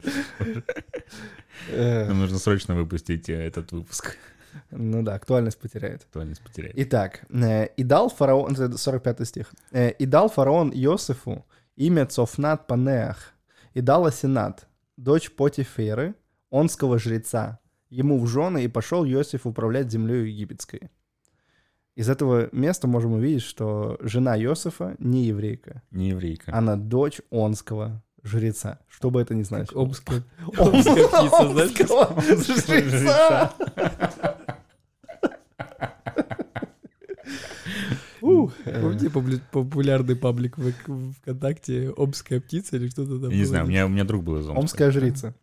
э, Нам нужно срочно выпустить э, этот выпуск. ну да, актуальность потеряет. Актуальность потеряет. Итак, э, и дал фараон, это 45 стих, и дал фараон Иосифу имя Цофнат Панеах, и дал Асенат, дочь Потиферы, онского жреца, ему в жены, и пошел Иосиф управлять землей египетской. Из этого места можем увидеть, что жена Иосифа не еврейка, Не еврейка. она дочь онского жреца. Что бы это ни Как значило. омская, омская птица, знаешь? Омского жреца. Э, Помните популя- популярный паблик в ВКонтакте «Омская птица» или что-то там не знаю, у меня, у меня друг был из Омска. Омская жрица.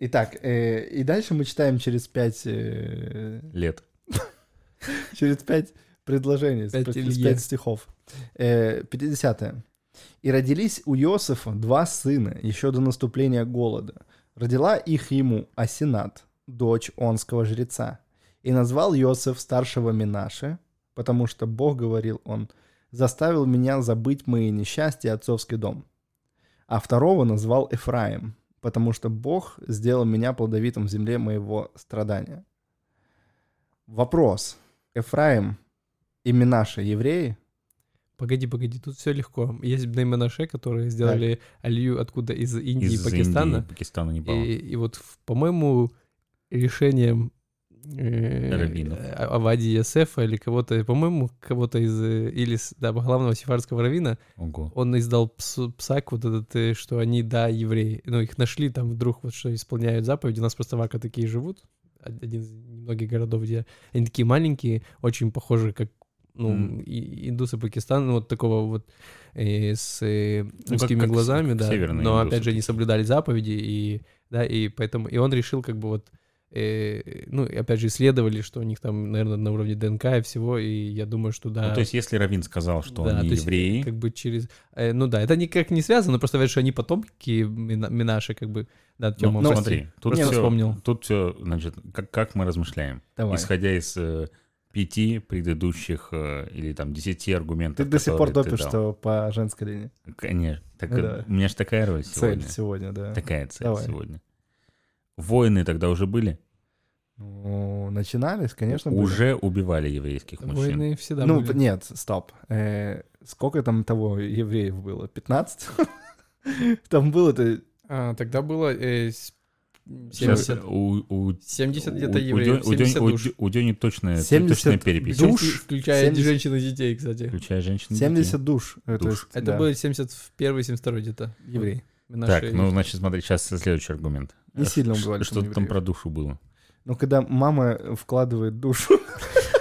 Итак, э, и дальше мы читаем через пять, э, Лет. через пять предложений, через пять стихов. Э, 50 «И родились у Иосифа два сына еще до наступления голода. Родила их ему Асинат, дочь онского жреца. И назвал Иосиф старшего Минаше, потому что Бог, говорил он, заставил меня забыть мои несчастья и отцовский дом. А второго назвал Эфраим, потому что Бог сделал меня плодовитым в земле моего страдания. Вопрос. Эфраим и Минаше евреи? Погоди, погоди, тут все легко. Есть Бнейманаше, которые сделали алию откуда из Индии Из и Пакистана. Индии, Пакистана, не И, и вот, по-моему, решением э, Раввинов. э, Авади Ясефа или кого-то, по-моему, кого-то из, э, или да, главного сефардского равина, Ого. он издал пс- псак вот этот, э, что они, да, евреи. Ну, их нашли там вдруг вот что исполняют заповеди. У нас просто вака такие живут. Од- Один из немногих городов, где они такие маленькие, очень похожи, как ну, и- индусы Пакистана, ну, вот такого вот э, с э, как- узкими как глазами, как да. северные Но индусы опять же они соблюдали заповеди, и да, и поэтому и он решил как бы вот э, ну, опять же, исследовали, что у них там, наверное, на уровне ДНК и всего, и я думаю, что да. Ну, то есть, если Равин сказал, что Да, они есть, евреи, Как бы через... э, ну да, это никак не связано, просто говорят, что они потомки Мина- Минаши, как бы. Да, ну, Тёма, ну, прости. смотри, тут все, вспомнил. тут все, значит, как, как мы размышляем, Давай. исходя из э, пяти предыдущих э, или там десяти аргументов. Ты до сих пор топишь, что по женской линии. Конечно. Так, Ну э, да. У меня же такая роль Цель сегодня. сегодня, да. Такая цель Давай. сегодня. Войны тогда уже были? Ну, начинались, конечно, были. Уже убивали еврейских мужчин. Войны всегда ну, были. нет, стоп. Э, сколько там того евреев было? 15? Там было это... А, тогда было э, с- Сейчас 70, у, у, 70 у- где-то у евреев, у 70 Дёни- душ. у у Дёни точная, 70 точная перепись. душ? Включ- Включая 70 женщин и детей, кстати. Включая женщин. и 70 душ. э, то Душ. есть, Это да, было 71-72 где-то. евреи. Так, ну, значит, смотри, сейчас следующий аргумент. Не сильно убивали там Что там про душу было? Ну, когда мама вкладывает душу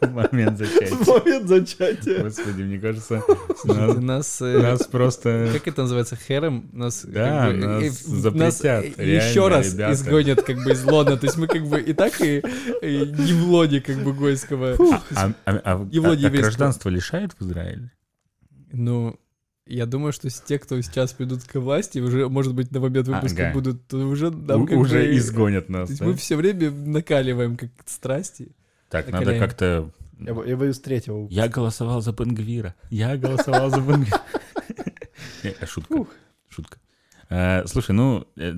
В момент в зачатия. момент зачатия. Господи, мне кажется, нас, нас... э, нас просто... Как это называется? Херем? Нас, Да, как бы, нас э, запретят, нас реально, еще раз ребята. изгонят как бы из лона. То есть мы как бы и так и, и не в лоне как бы гойского. А, а- а- а- а- а гражданство лишают в Израиле? Ну, я думаю, что те, кто сейчас придут к власти, уже, может быть, на момент выпуска Ага. будут, то уже нам У- как Уже бы- изгонят То нас, есть да? мы все время накаливаем как страсти. Так, надо как-то... Я, я боюсь третьего. Я голосовал за Бенгвира. Я голосовал за Бенгвира. Э, Шутка. Шутка. Э, Слушай, ну, э,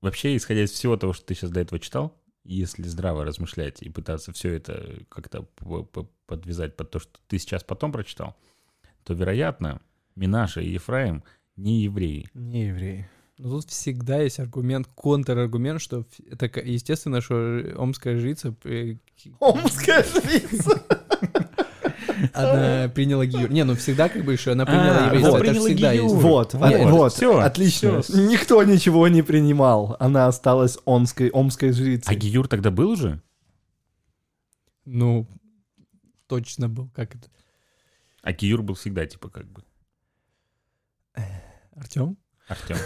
вообще, исходя из всего того, что ты сейчас до этого читал, если здраво размышлять и пытаться все это как-то подвязать под то, что ты сейчас потом прочитал, то, вероятно, Минаша и Ефраим не евреи. Не евреи. Но тут всегда есть аргумент, контраргумент, что это естественно, что омская жрица э, Омская жрица. она приняла гиюр. Не, ну всегда как бы еще она приняла А, еврейство, вот, это всегда есть. Вот, Вот, а- вот, всё, отлично. Никто ничего не принимал. Она осталась омской, омской А жрицей. Гиюр тогда был уже? Ну, точно был, как это? А Гиюр был всегда, типа, как бы, Артем? Артем.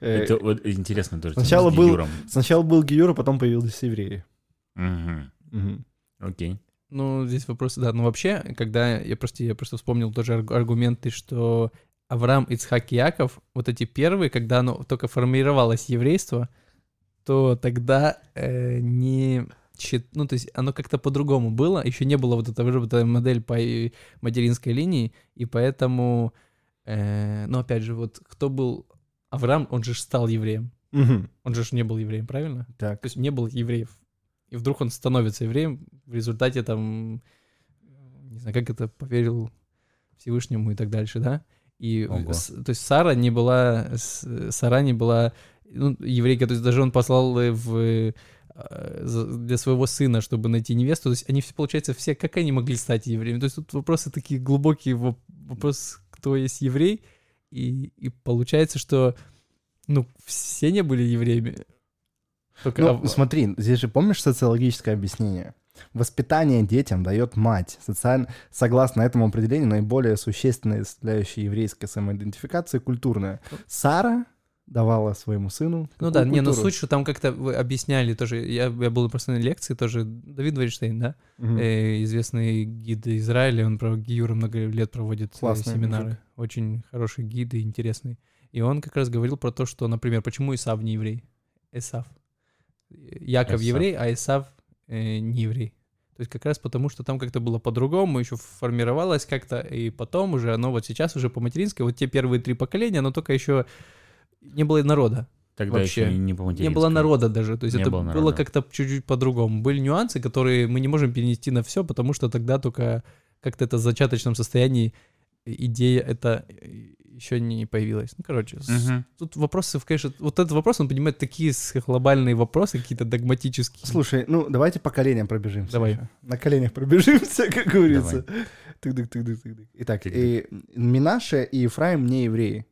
Э, Это вот интересно тоже. Сначала был-. Сначала был Гиюр, а потом появились евреи. Мгм. Мгм. Окей. Ну, здесь вопрос, да. Ну, вообще, когда я просто, я просто вспомнил тоже арг- аргументы, что Авраам, Ицхак и Яков, вот эти первые, когда оно только формировалось еврейство, то тогда э, не... Ну, то есть оно как-то по-другому было, еще не было вот этого вот этой модель по материнской линии, и поэтому, э, ну, опять же, вот кто был Авраам, он же стал евреем. Мгм. Он же не был евреем, правильно? Так. То есть не было евреев. И вдруг он становится евреем, в результате там, не знаю, как это, поверил Всевышнему и так дальше, да? И, Ого. с- то есть Сара не была, Сара не была, ну, еврейка, то есть даже он послал в, э, для своего сына, чтобы найти невесту, то есть они все, получается, все, как они могли стать евреями? То есть тут вопросы такие глубокие, воп- вопрос, кто есть еврей, и, и получается, что, ну, все не были евреями. Только Ну, смотри, здесь же помнишь социологическое объяснение? Воспитание детям дает мать. Социально, согласно этому определению, наиболее существенная составляющая еврейской самоидентификации культурная. Сара давала своему сыну. Ну да, не, ну культуру? суть, что там как-то вы объясняли тоже, я, я был просто на лекции тоже, Давид Вайнштейн, да, Мгм. э, известный гид Израиля, он про Гиюра много лет проводит э, Классный семинары, мужик. очень хороший гид и интересный. И он как раз говорил про то, что, например, почему Исав не еврей? Исав. Яков Эсав. еврей, а Исав э, не еврей. То есть как раз потому, что там как-то было по-другому, еще формировалось как-то, и потом уже оно вот сейчас уже по материнской, вот те первые три поколения, оно только еще не было народа. Тогда Вообще. еще не, не по Не было народа даже, то есть Не это было было как-то чуть-чуть по-другому. Были нюансы, которые мы не можем перенести на все, потому что тогда только как-то это в зачаточном состоянии идея это еще не появилась. Ну, короче, Мгм. тут вопросы, конечно, вот этот вопрос, он поднимает такие глобальные вопросы, какие-то догматические. Слушай, ну давайте по коленям пробежимся. Давай. еще. На коленях пробежимся, как говорится. Тык-дык, тык-дык, тык-дык. Итак, Тык-дык. и Минаше и Ефраим не евреи.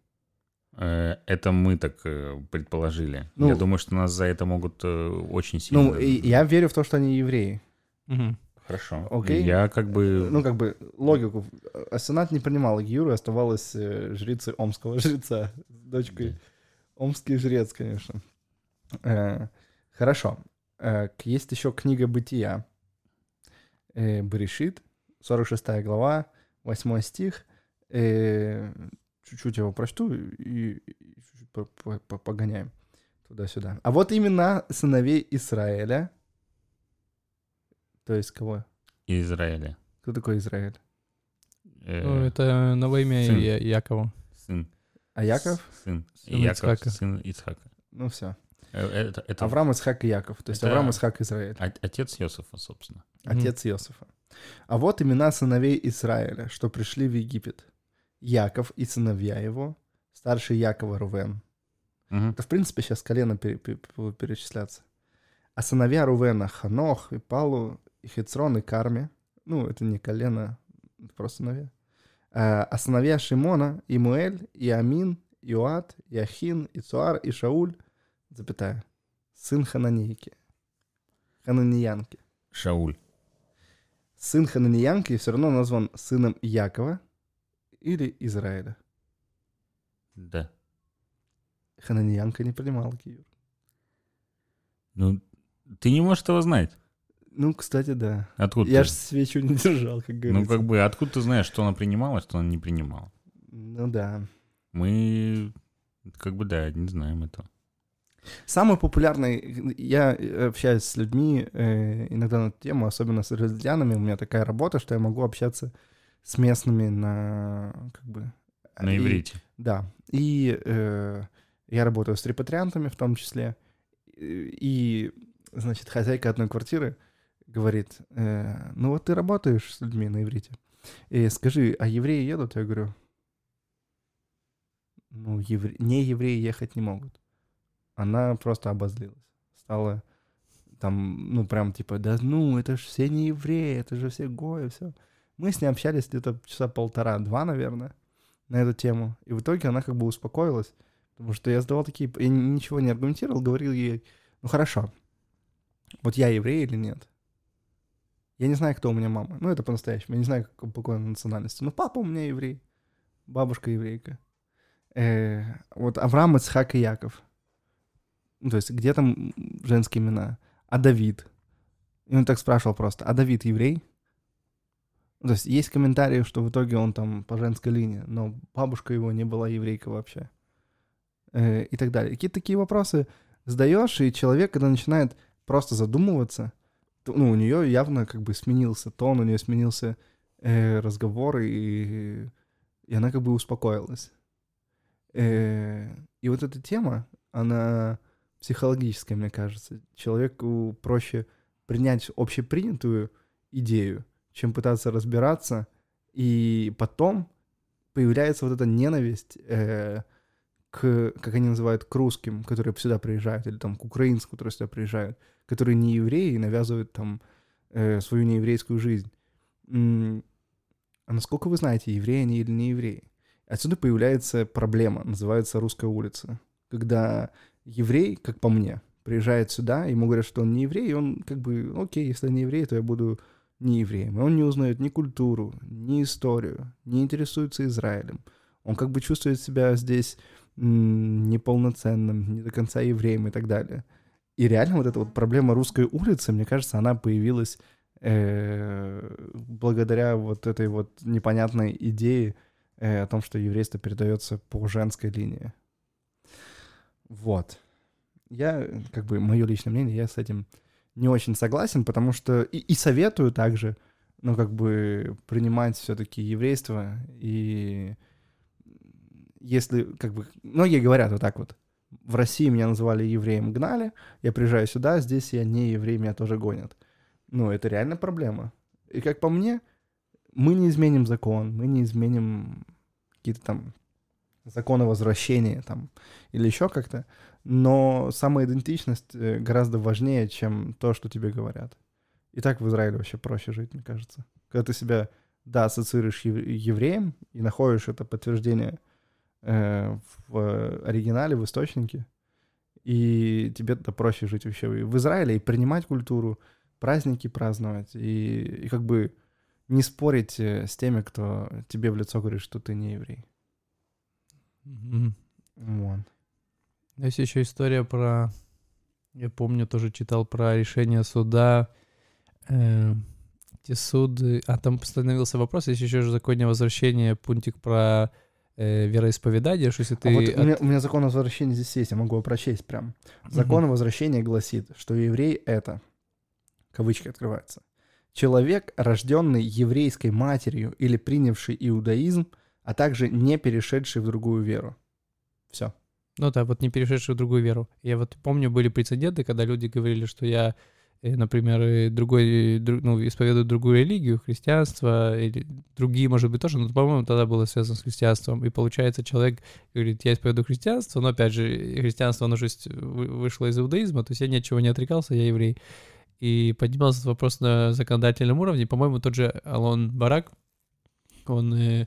Э, Это мы так э, предположили. Ну- Я думаю, что нас за это могут э, очень сильно... Ну, я верю в то, что они евреи. Мгм. Хорошо. Окей. Я как бы... Ну, как бы логику. Асенат не принимала Гиюру, оставалась жрицей омского жреца. С дочкой. Омский жрец, конечно. Хорошо. Есть еще книга «Бытия». Берешит, 46 глава, 8 стих. Чуть-чуть его прочту и и чуть-чуть по- по- по- погоняем туда-сюда. А вот имена сыновей Израиля. То есть кого? Израиля. Кто такой Израиль? Э, Ну, это новое имя сын. Я- Якова. Сын. А Яков? Сын. Сын Яков, Ицхака. сын Ицхака. Ну все. Э, Это, это Авраам, Исхак и Яков. То есть Это- Авраам, Исхак, Израиль. отец Иосифа, собственно. Отец Иосифа. А вот имена сыновей Израиля, что пришли в Египет. Яков и сыновья его, старший Якова Рувен. Мгм. Это, в принципе, сейчас колено пере- пере- перечисляться. А сыновья Рувена Ханох, и Палу, и Хецрон, и Карми. Ну, это не колено, это просто сыновья. А, а сыновья Шимона, Имуэль, и Амин, Иоат, и Ахин, и Цуар, и Шауль, запятая, сын Хананейки, Хананиянки. Шауль. Сын Хананиянки все равно назван сыном Якова или Израиля. Да. Хананиянка не принимала Киев. Ну, ты не можешь этого знать. Ну, кстати, да. Откуда Я ты? же свечу не держал, как Ну, говорится. как бы, откуда ты знаешь, что она принимала, что она не принимала? Ну да. Мы, как бы, да, не знаем этого. Самый популярный, я общаюсь с людьми э, иногда на эту тему, особенно с израильтянами, у меня такая работа, что я могу общаться с местными на, как бы... На и- иврите. Да. И э, я работаю с репатриантами в том числе. И, и, значит, хозяйка одной квартиры говорит, э, ну вот ты работаешь с людьми на иврите. И скажи, а евреи едут? Я говорю, ну, евре... не евреи ехать не могут. Она просто обозлилась. Стала там, ну, прям типа, да ну, это же все не евреи, это же все гои, все. Мы с ней общались где-то часа полтора-два, наверное, на эту тему. И в итоге она как бы успокоилась, потому что я задавал такие... Я ничего не аргументировал, говорил ей, ну хорошо, вот я еврей или нет? Я не знаю, кто у меня мама. Ну, это по-настоящему. Я не знаю, как, по какой она национальности. Но папа у меня еврей. Бабушка еврейка. Э, вот Авраам, Ицхак и Яков. Ну, то есть, где там женские имена? А Давид? И он так спрашивал просто, а Давид еврей? Ну, То есть есть комментарии, что в итоге он там по женской линии, но бабушка его не была еврейка вообще. Э, и так далее. Какие-то такие вопросы задаешь, и человек, когда начинает просто задумываться, то, ну, у нее явно как бы сменился тон, у нее сменился э, разговор, и, и она как бы успокоилась. Э, и вот эта тема, она психологическая, мне кажется. Человеку проще принять общепринятую идею, чем пытаться разбираться, и потом появляется вот эта ненависть э, к, как они называют, к русским, которые сюда приезжают, или там к украинцам, которые сюда приезжают, которые не евреи и навязывают там э, свою нееврейскую жизнь. А насколько вы знаете, евреи они или не евреи? Отсюда появляется проблема, называется русская улица. Когда еврей, как по мне, приезжает сюда, ему говорят, что он не еврей, и он как бы, окей, если я не еврей, то я буду не евреем. И он не узнает ни культуру, ни историю, не интересуется Израилем. Он как бы чувствует себя здесь неполноценным, не до конца евреем и так далее. И реально вот эта вот проблема русской улицы, мне кажется, она появилась э, благодаря вот этой вот непонятной идее э, о том, что еврейство передается по женской линии. Вот. Я, как бы, мое личное мнение, я с этим не очень согласен, потому что и, и советую также, ну, как бы, принимать все-таки еврейство, и если, как бы, многие говорят вот так вот, в России меня называли евреем, гнали, я приезжаю сюда, здесь я не еврей, меня тоже гонят. Ну, это реально проблема. И как по мне, мы не изменим закон, мы не изменим какие-то там законы возвращения там или еще как-то, но самоидентичность э, гораздо важнее, чем то, что тебе говорят. И так в Израиле вообще проще жить, мне кажется. Когда ты себя, да, ассоциируешь ев- евреем и находишь это подтверждение э, в оригинале, в источнике, и тебе это проще жить вообще в Израиле и принимать культуру, праздники праздновать, и, и как бы не спорить э, с теми, кто тебе в лицо говорит, что ты не еврей. Мгм. Вот. Есть еще история про Я помню, тоже читал про решение суда, э, где суды... А там постановился вопрос, есть еще же законе возвращения пунктик про э, вероисповедание, что если ты... А вот от- у, меня, у меня закон о возвращении здесь есть, я могу его прочесть прям. Закон о возвращении гласит, что еврей — это, кавычки открываются, человек, рожденный еврейской матерью или принявший иудаизм, а также не перешедший в другую веру. Все. Ну да, вот не перешедший в другую веру. Я вот помню, были прецеденты, когда люди говорили, что я, э, например, э, другой, дру- ну, исповедую другую религию, христианство, или другие, может быть, тоже, но, по-моему, тогда было связано с христианством. И получается, человек говорит, я исповедую христианство, но, опять же, христианство, оно же вышло из иудаизма, то есть я ни от чего не отрекался, я еврей. И поднимался этот вопрос на законодательном уровне. По-моему, тот же Алон Барак, он, э,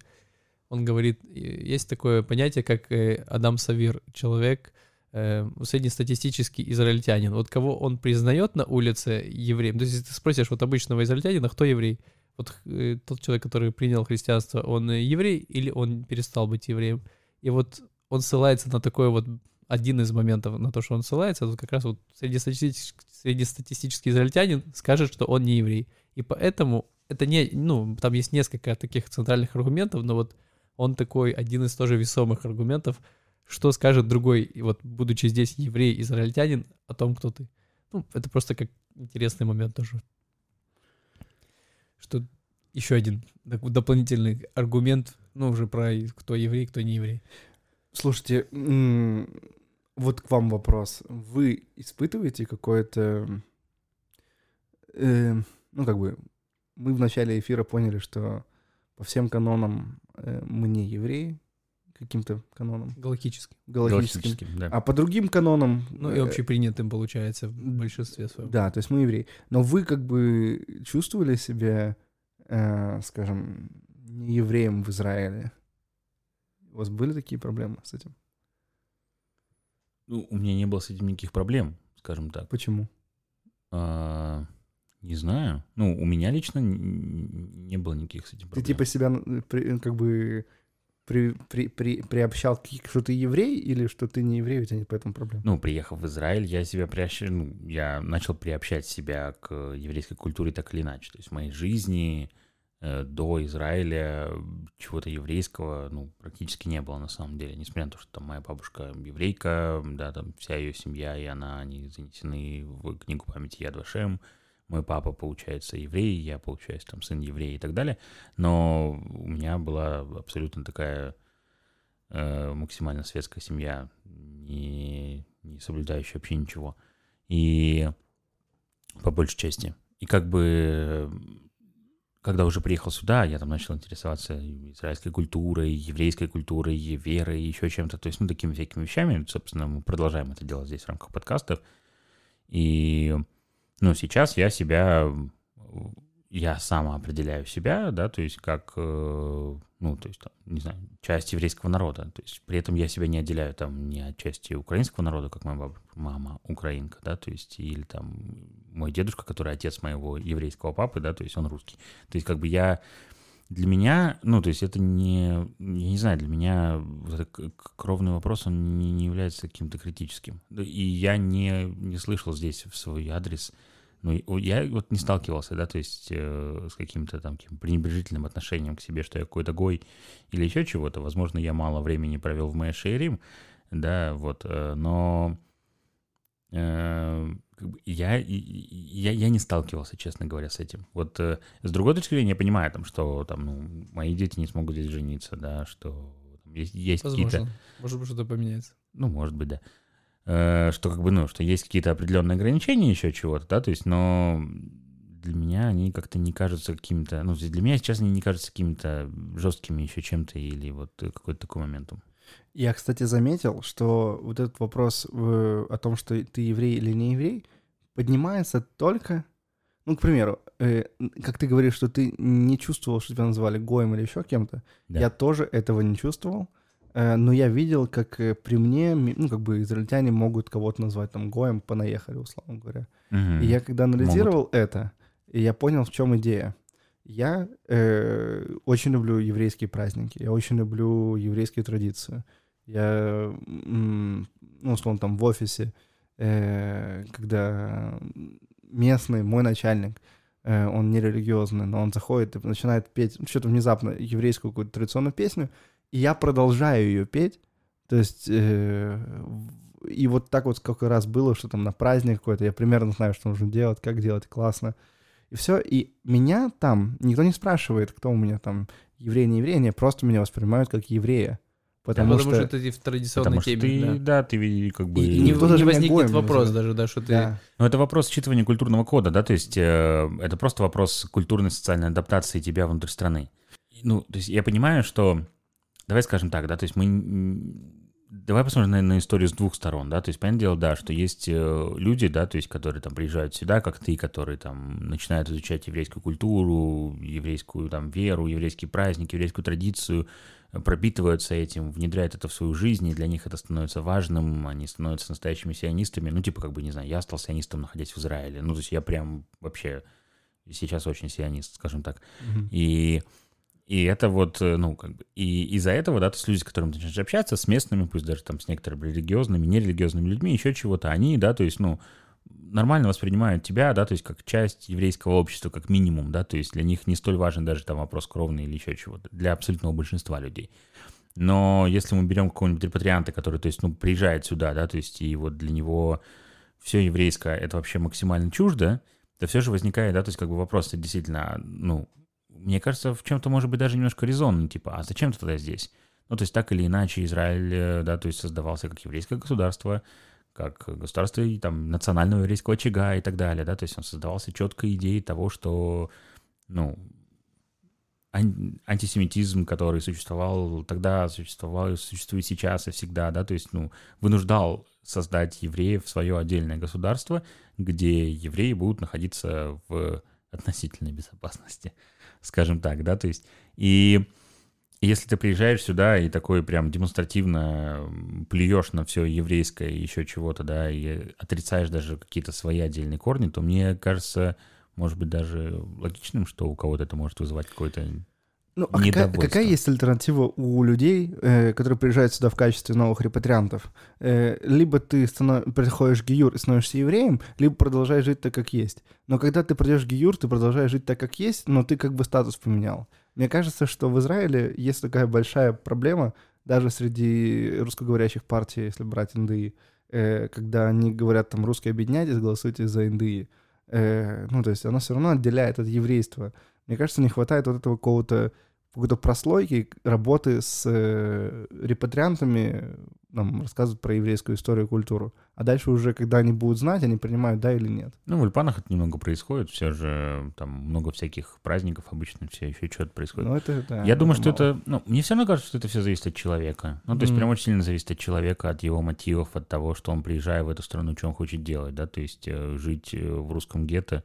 он говорит, есть такое понятие, как э, Адам Савир, человек, э, среднестатистический израильтянин. Вот кого он признает на улице евреем, то есть если ты спросишь вот обычного израильтянина, кто еврей, вот э, тот человек, который принял христианство, он еврей или он перестал быть евреем? И вот он ссылается на такой вот один из моментов на то, что он ссылается, вот как раз вот среднестатистический, среднестатистический израильтянин скажет, что он не еврей. И поэтому это не, ну, там есть несколько таких центральных аргументов, но вот он такой один из тоже весомых аргументов, что скажет другой, и вот будучи здесь еврей, израильтянин, о том, кто ты. Ну, это просто как интересный момент тоже. Что еще один доп- дополнительный аргумент, ну, уже про кто еврей, кто не еврей. Слушайте, вот к вам вопрос. Вы испытываете какое-то... э, ну, как бы, мы в начале эфира поняли, что по всем канонам э, мы не евреи, каким-то Галактический. галактическим. Галактическим, да. А по другим канонам... Ну, и э, общепринятым получается в большинстве своем. Да, то есть мы евреи. Но вы как бы чувствовали себя, э, скажем, не евреем в Израиле? У вас были такие проблемы с этим? Ну, у меня не было с этим никаких проблем, скажем так. Почему? А, не знаю. Ну, у меня лично не было никаких с этим Ты проблем. типа себя как бы при, при, при- приобщал, что ты еврей, или что ты не еврей, у тебя нет по этому проблем? Ну, приехав в Израиль, я себя приобщ... ну, я начал приобщать себя к еврейской культуре так или иначе. То есть в моей жизни э, до Израиля чего-то еврейского, ну, практически не было на самом деле. Несмотря на то, что там моя бабушка еврейка, да, там вся ее семья и она, они занесены в книгу памяти Яд Вашем. Мой папа, получается, еврей, я, получаюсь, там, сын еврей и так далее. Но у меня была абсолютно такая э, максимально светская семья, не, не соблюдающая вообще ничего. И по большей части. И как бы, когда уже приехал сюда, я там начал интересоваться израильской культурой, еврейской культурой, верой, еще чем-то. То есть, ну, такими всякими вещами. Собственно, мы продолжаем это делать здесь в рамках подкастов. И, ну, сейчас я себя, я сам определяю себя, да, то есть как, э, ну, то есть, там, не знаю, часть еврейского народа. То есть при этом я себя не отделяю там ни от части украинского народа, как моя бабушка, мама украинка, да, то есть, или там мой дедушка, который отец моего еврейского папы, да, то есть он русский. То есть как бы я для меня, ну, то есть это не, я не знаю, для меня вот кровный вопрос, он не, не является каким-то критическим. И я не, не слышал здесь в свой адрес, ну, и- я вот не сталкивался, да, то есть э, с каким-то там таким пренебрежительным отношением к себе, что я какой-то гой или еще чего-то. Возможно, я мало времени провел в Мэше Рим, да, вот, э, но э, я, и- и- я, я не сталкивался, честно говоря, с этим. Вот э, с другой точки зрения, я понимаю, там, что там, ну, мои дети не смогут здесь жениться, да, что там есть, есть какие-то... Возможно. Может быть, что-то поменяется. Ну, может быть, да. Э, Что как бы, ну, что есть какие-то определенные ограничения еще чего-то, да, то есть, но для меня они как-то не кажутся какими-то, ну, для меня сейчас они не кажутся какими-то жесткими еще чем-то или вот э, какой-то такой моментом. Я, кстати, заметил, что вот этот вопрос э, о том, что ты еврей или не еврей, поднимается только... Ну, к примеру, э, как ты говоришь, что ты не чувствовал, что тебя называли Гоем или еще кем-то, Да. я тоже этого не чувствовал, э, но я видел, как э, при мне, ну, как бы израильтяне могут кого-то назвать там Гоем, понаехали, условно говоря. Мгм. И я когда анализировал это, и я понял, в чем идея. Я э, очень люблю еврейские праздники, я очень люблю еврейские традиции. Я, ну, условно, там в офисе э, когда местный, мой начальник, э, он нерелигиозный, но он заходит и начинает петь что-то внезапно еврейскую какую-то традиционную песню, и я продолжаю ее петь, то есть э, и вот так вот сколько раз было, что там на праздник какой-то, я примерно знаю, что нужно делать, как делать, классно. И все, и меня там никто не спрашивает, кто у меня там еврей, не еврей, они просто меня воспринимают как еврея. Потому, Потому что... что ты в традиционной Потому что теме. ты, да. да, ты как бы... И, и не, Никто даже не возникнет вопрос даже, да, что ты... Да. Ну, это вопрос считывания культурного кода, да, то есть э, это просто вопрос культурной социальной адаптации тебя внутрь страны. Ну, то есть я понимаю, что, давай скажем так, да, то есть мы, давай посмотрим на, на историю с двух сторон, да, то есть понятное дело, да, что есть э, люди, да, то есть которые там приезжают сюда, как ты, которые там начинают изучать еврейскую культуру, еврейскую там веру, еврейский праздник, еврейскую традицию, пропитываются этим, внедряют это в свою жизнь, и для них это становится важным, они становятся настоящими сионистами, ну, типа, как бы, не знаю, я стал сионистом, находясь в Израиле, ну, то есть я прям вообще сейчас очень сионист, скажем так, Мгм. и, и это вот, э, ну, как бы, и из-за этого, да, то есть люди, с которыми ты начинаешь общаться, с местными, пусть даже там с некоторыми религиозными, нерелигиозными людьми, еще чего-то, они, да, то есть, ну, нормально воспринимают тебя, да, то есть как часть еврейского общества, как минимум, да, то есть для них не столь важен даже там вопрос кровный или еще чего-то, для абсолютного большинства людей. Но если мы берем какого-нибудь репатрианта, который, то есть, ну, приезжает сюда, да, то есть, и вот для него все еврейское это вообще максимально чуждо, то все же возникает, да, то есть, как бы вопрос действительно, ну, мне кажется, в чем-то может быть даже немножко резонный, типа, а зачем ты тогда здесь? Ну, то есть, так или иначе, Израиль, э, да, то есть, создавался как еврейское государство, как государство там, национального еврейского очага и так далее, да, то есть он создавался четкой идеей того, что, ну, ан- антисемитизм, который существовал тогда, существовал, существует сейчас и всегда, да, то есть, ну, вынуждал создать евреев свое отдельное государство, где евреи будут находиться в относительной безопасности, скажем так, да, то есть, и если ты приезжаешь сюда и такой прям демонстративно плюешь на все еврейское и еще чего-то, да, и отрицаешь даже какие-то свои отдельные корни, то мне кажется, может быть, даже логичным, что у кого-то это может вызывать какой-то... Ну, а какая, какая есть альтернатива у людей, э, которые приезжают сюда в качестве новых репатриантов? Э, либо ты станов... приходишь в Гиюр и становишься евреем, либо продолжаешь жить так, как есть. Но когда ты придешь в Гиюр, ты продолжаешь жить так, как есть, но ты как бы статус поменял. Мне кажется, что в Израиле есть такая большая проблема, даже среди русскоговорящих партий, если брать НДИ, э, когда они говорят там «русские объединяйтесь, голосуйте за НДИ». Э, ну, то есть оно все равно отделяет от еврейства. Мне кажется, не хватает вот этого какого-то какой-то прослойки работы с э, репатриантами, нам рассказывают про еврейскую историю и культуру. А дальше уже, когда они будут знать, они принимают да или нет. Ну, в Ульпанах это немного происходит, все же там много всяких праздников обычно, все еще что-то происходит. Но это, да, Я думаю, что мало. это, ну, мне все равно кажется, что это все зависит от человека. Ну, то есть Мгм. прям очень сильно зависит от человека, от его мотивов, от того, что он, приезжая в эту страну, что он хочет делать, да, то есть э, жить э, в русском гетто,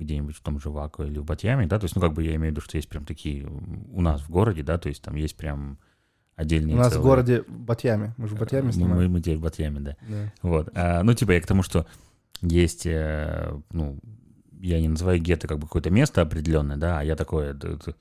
где-нибудь в том же Вако или в Батьяме, да, то есть, ну, как бы я имею в виду, что есть прям такие у нас в городе, да, то есть там есть прям отдельные У нас в целые- городе Батьяме. Мы же в Батьяме Мы- снимаем. Мы, мы теперь в Батьяме, да. Да. Вот. А, ну, типа, я к тому, что есть, э, ну, я не называю гетто как бы какое-то место определенное, да, а я такое д- д-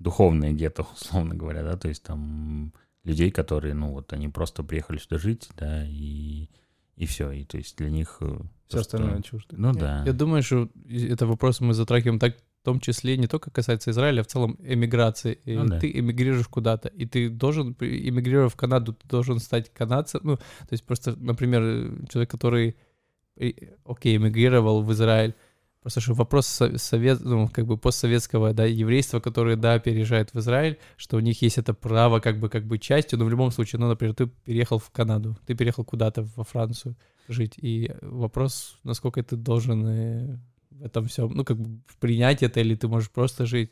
духовное гетто, условно говоря, да, то есть там людей, которые, ну, вот они просто приехали сюда жить, да, и, и все, и то есть для них... э, Все то, остальное что- чуждо. Ну Я- да. Я думаю, что это вопрос мы затрагиваем так, в том числе не только касается Израиля, а в целом эмиграции. И Ну да. Ты эмигрируешь куда-то, и ты должен, эмигрируя в Канаду, ты должен стать канадцем. Ну, то есть просто, например, э, человек, который, э, окей, эмигрировал в Израиль, просто что вопрос со- совет, ну, как бы постсоветского, да, еврейства, которые, да, переезжают в Израиль, что у них есть это право как бы, как бы частью, но в любом случае, ну, например, ты переехал в Канаду, ты переехал куда-то во Францию жить, и вопрос, насколько ты должен э, в этом всем, ну, как бы принять это, или ты можешь просто жить.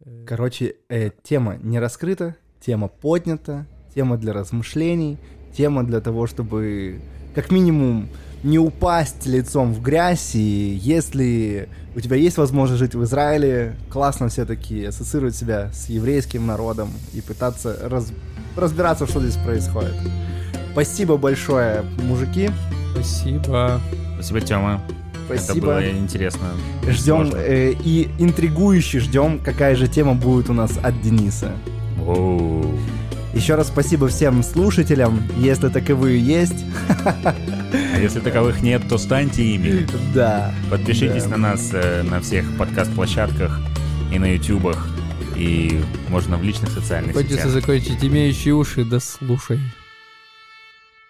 Э, Короче, э, тема не раскрыта, тема поднята, тема для размышлений, тема для того, чтобы как минимум не упасть лицом в грязь, и если у тебя есть возможность жить в Израиле, классно все-таки ассоциировать себя с еврейским народом и пытаться раз- разбираться, что здесь происходит. Спасибо большое, мужики. Спасибо. Спасибо, Тёма. Это Спасибо. было интересно. Ждем э, и интригующе ждем, какая же тема будет у нас от Дениса. Воу. Еще раз спасибо всем слушателям, если таковые есть. А если таковых нет, то станьте ими. Да. Подпишитесь Да. на нас э, на всех подкаст-площадках и на ютубах, и можно в личных социальных Хочется сетях. закончить имеющие уши, да слушай.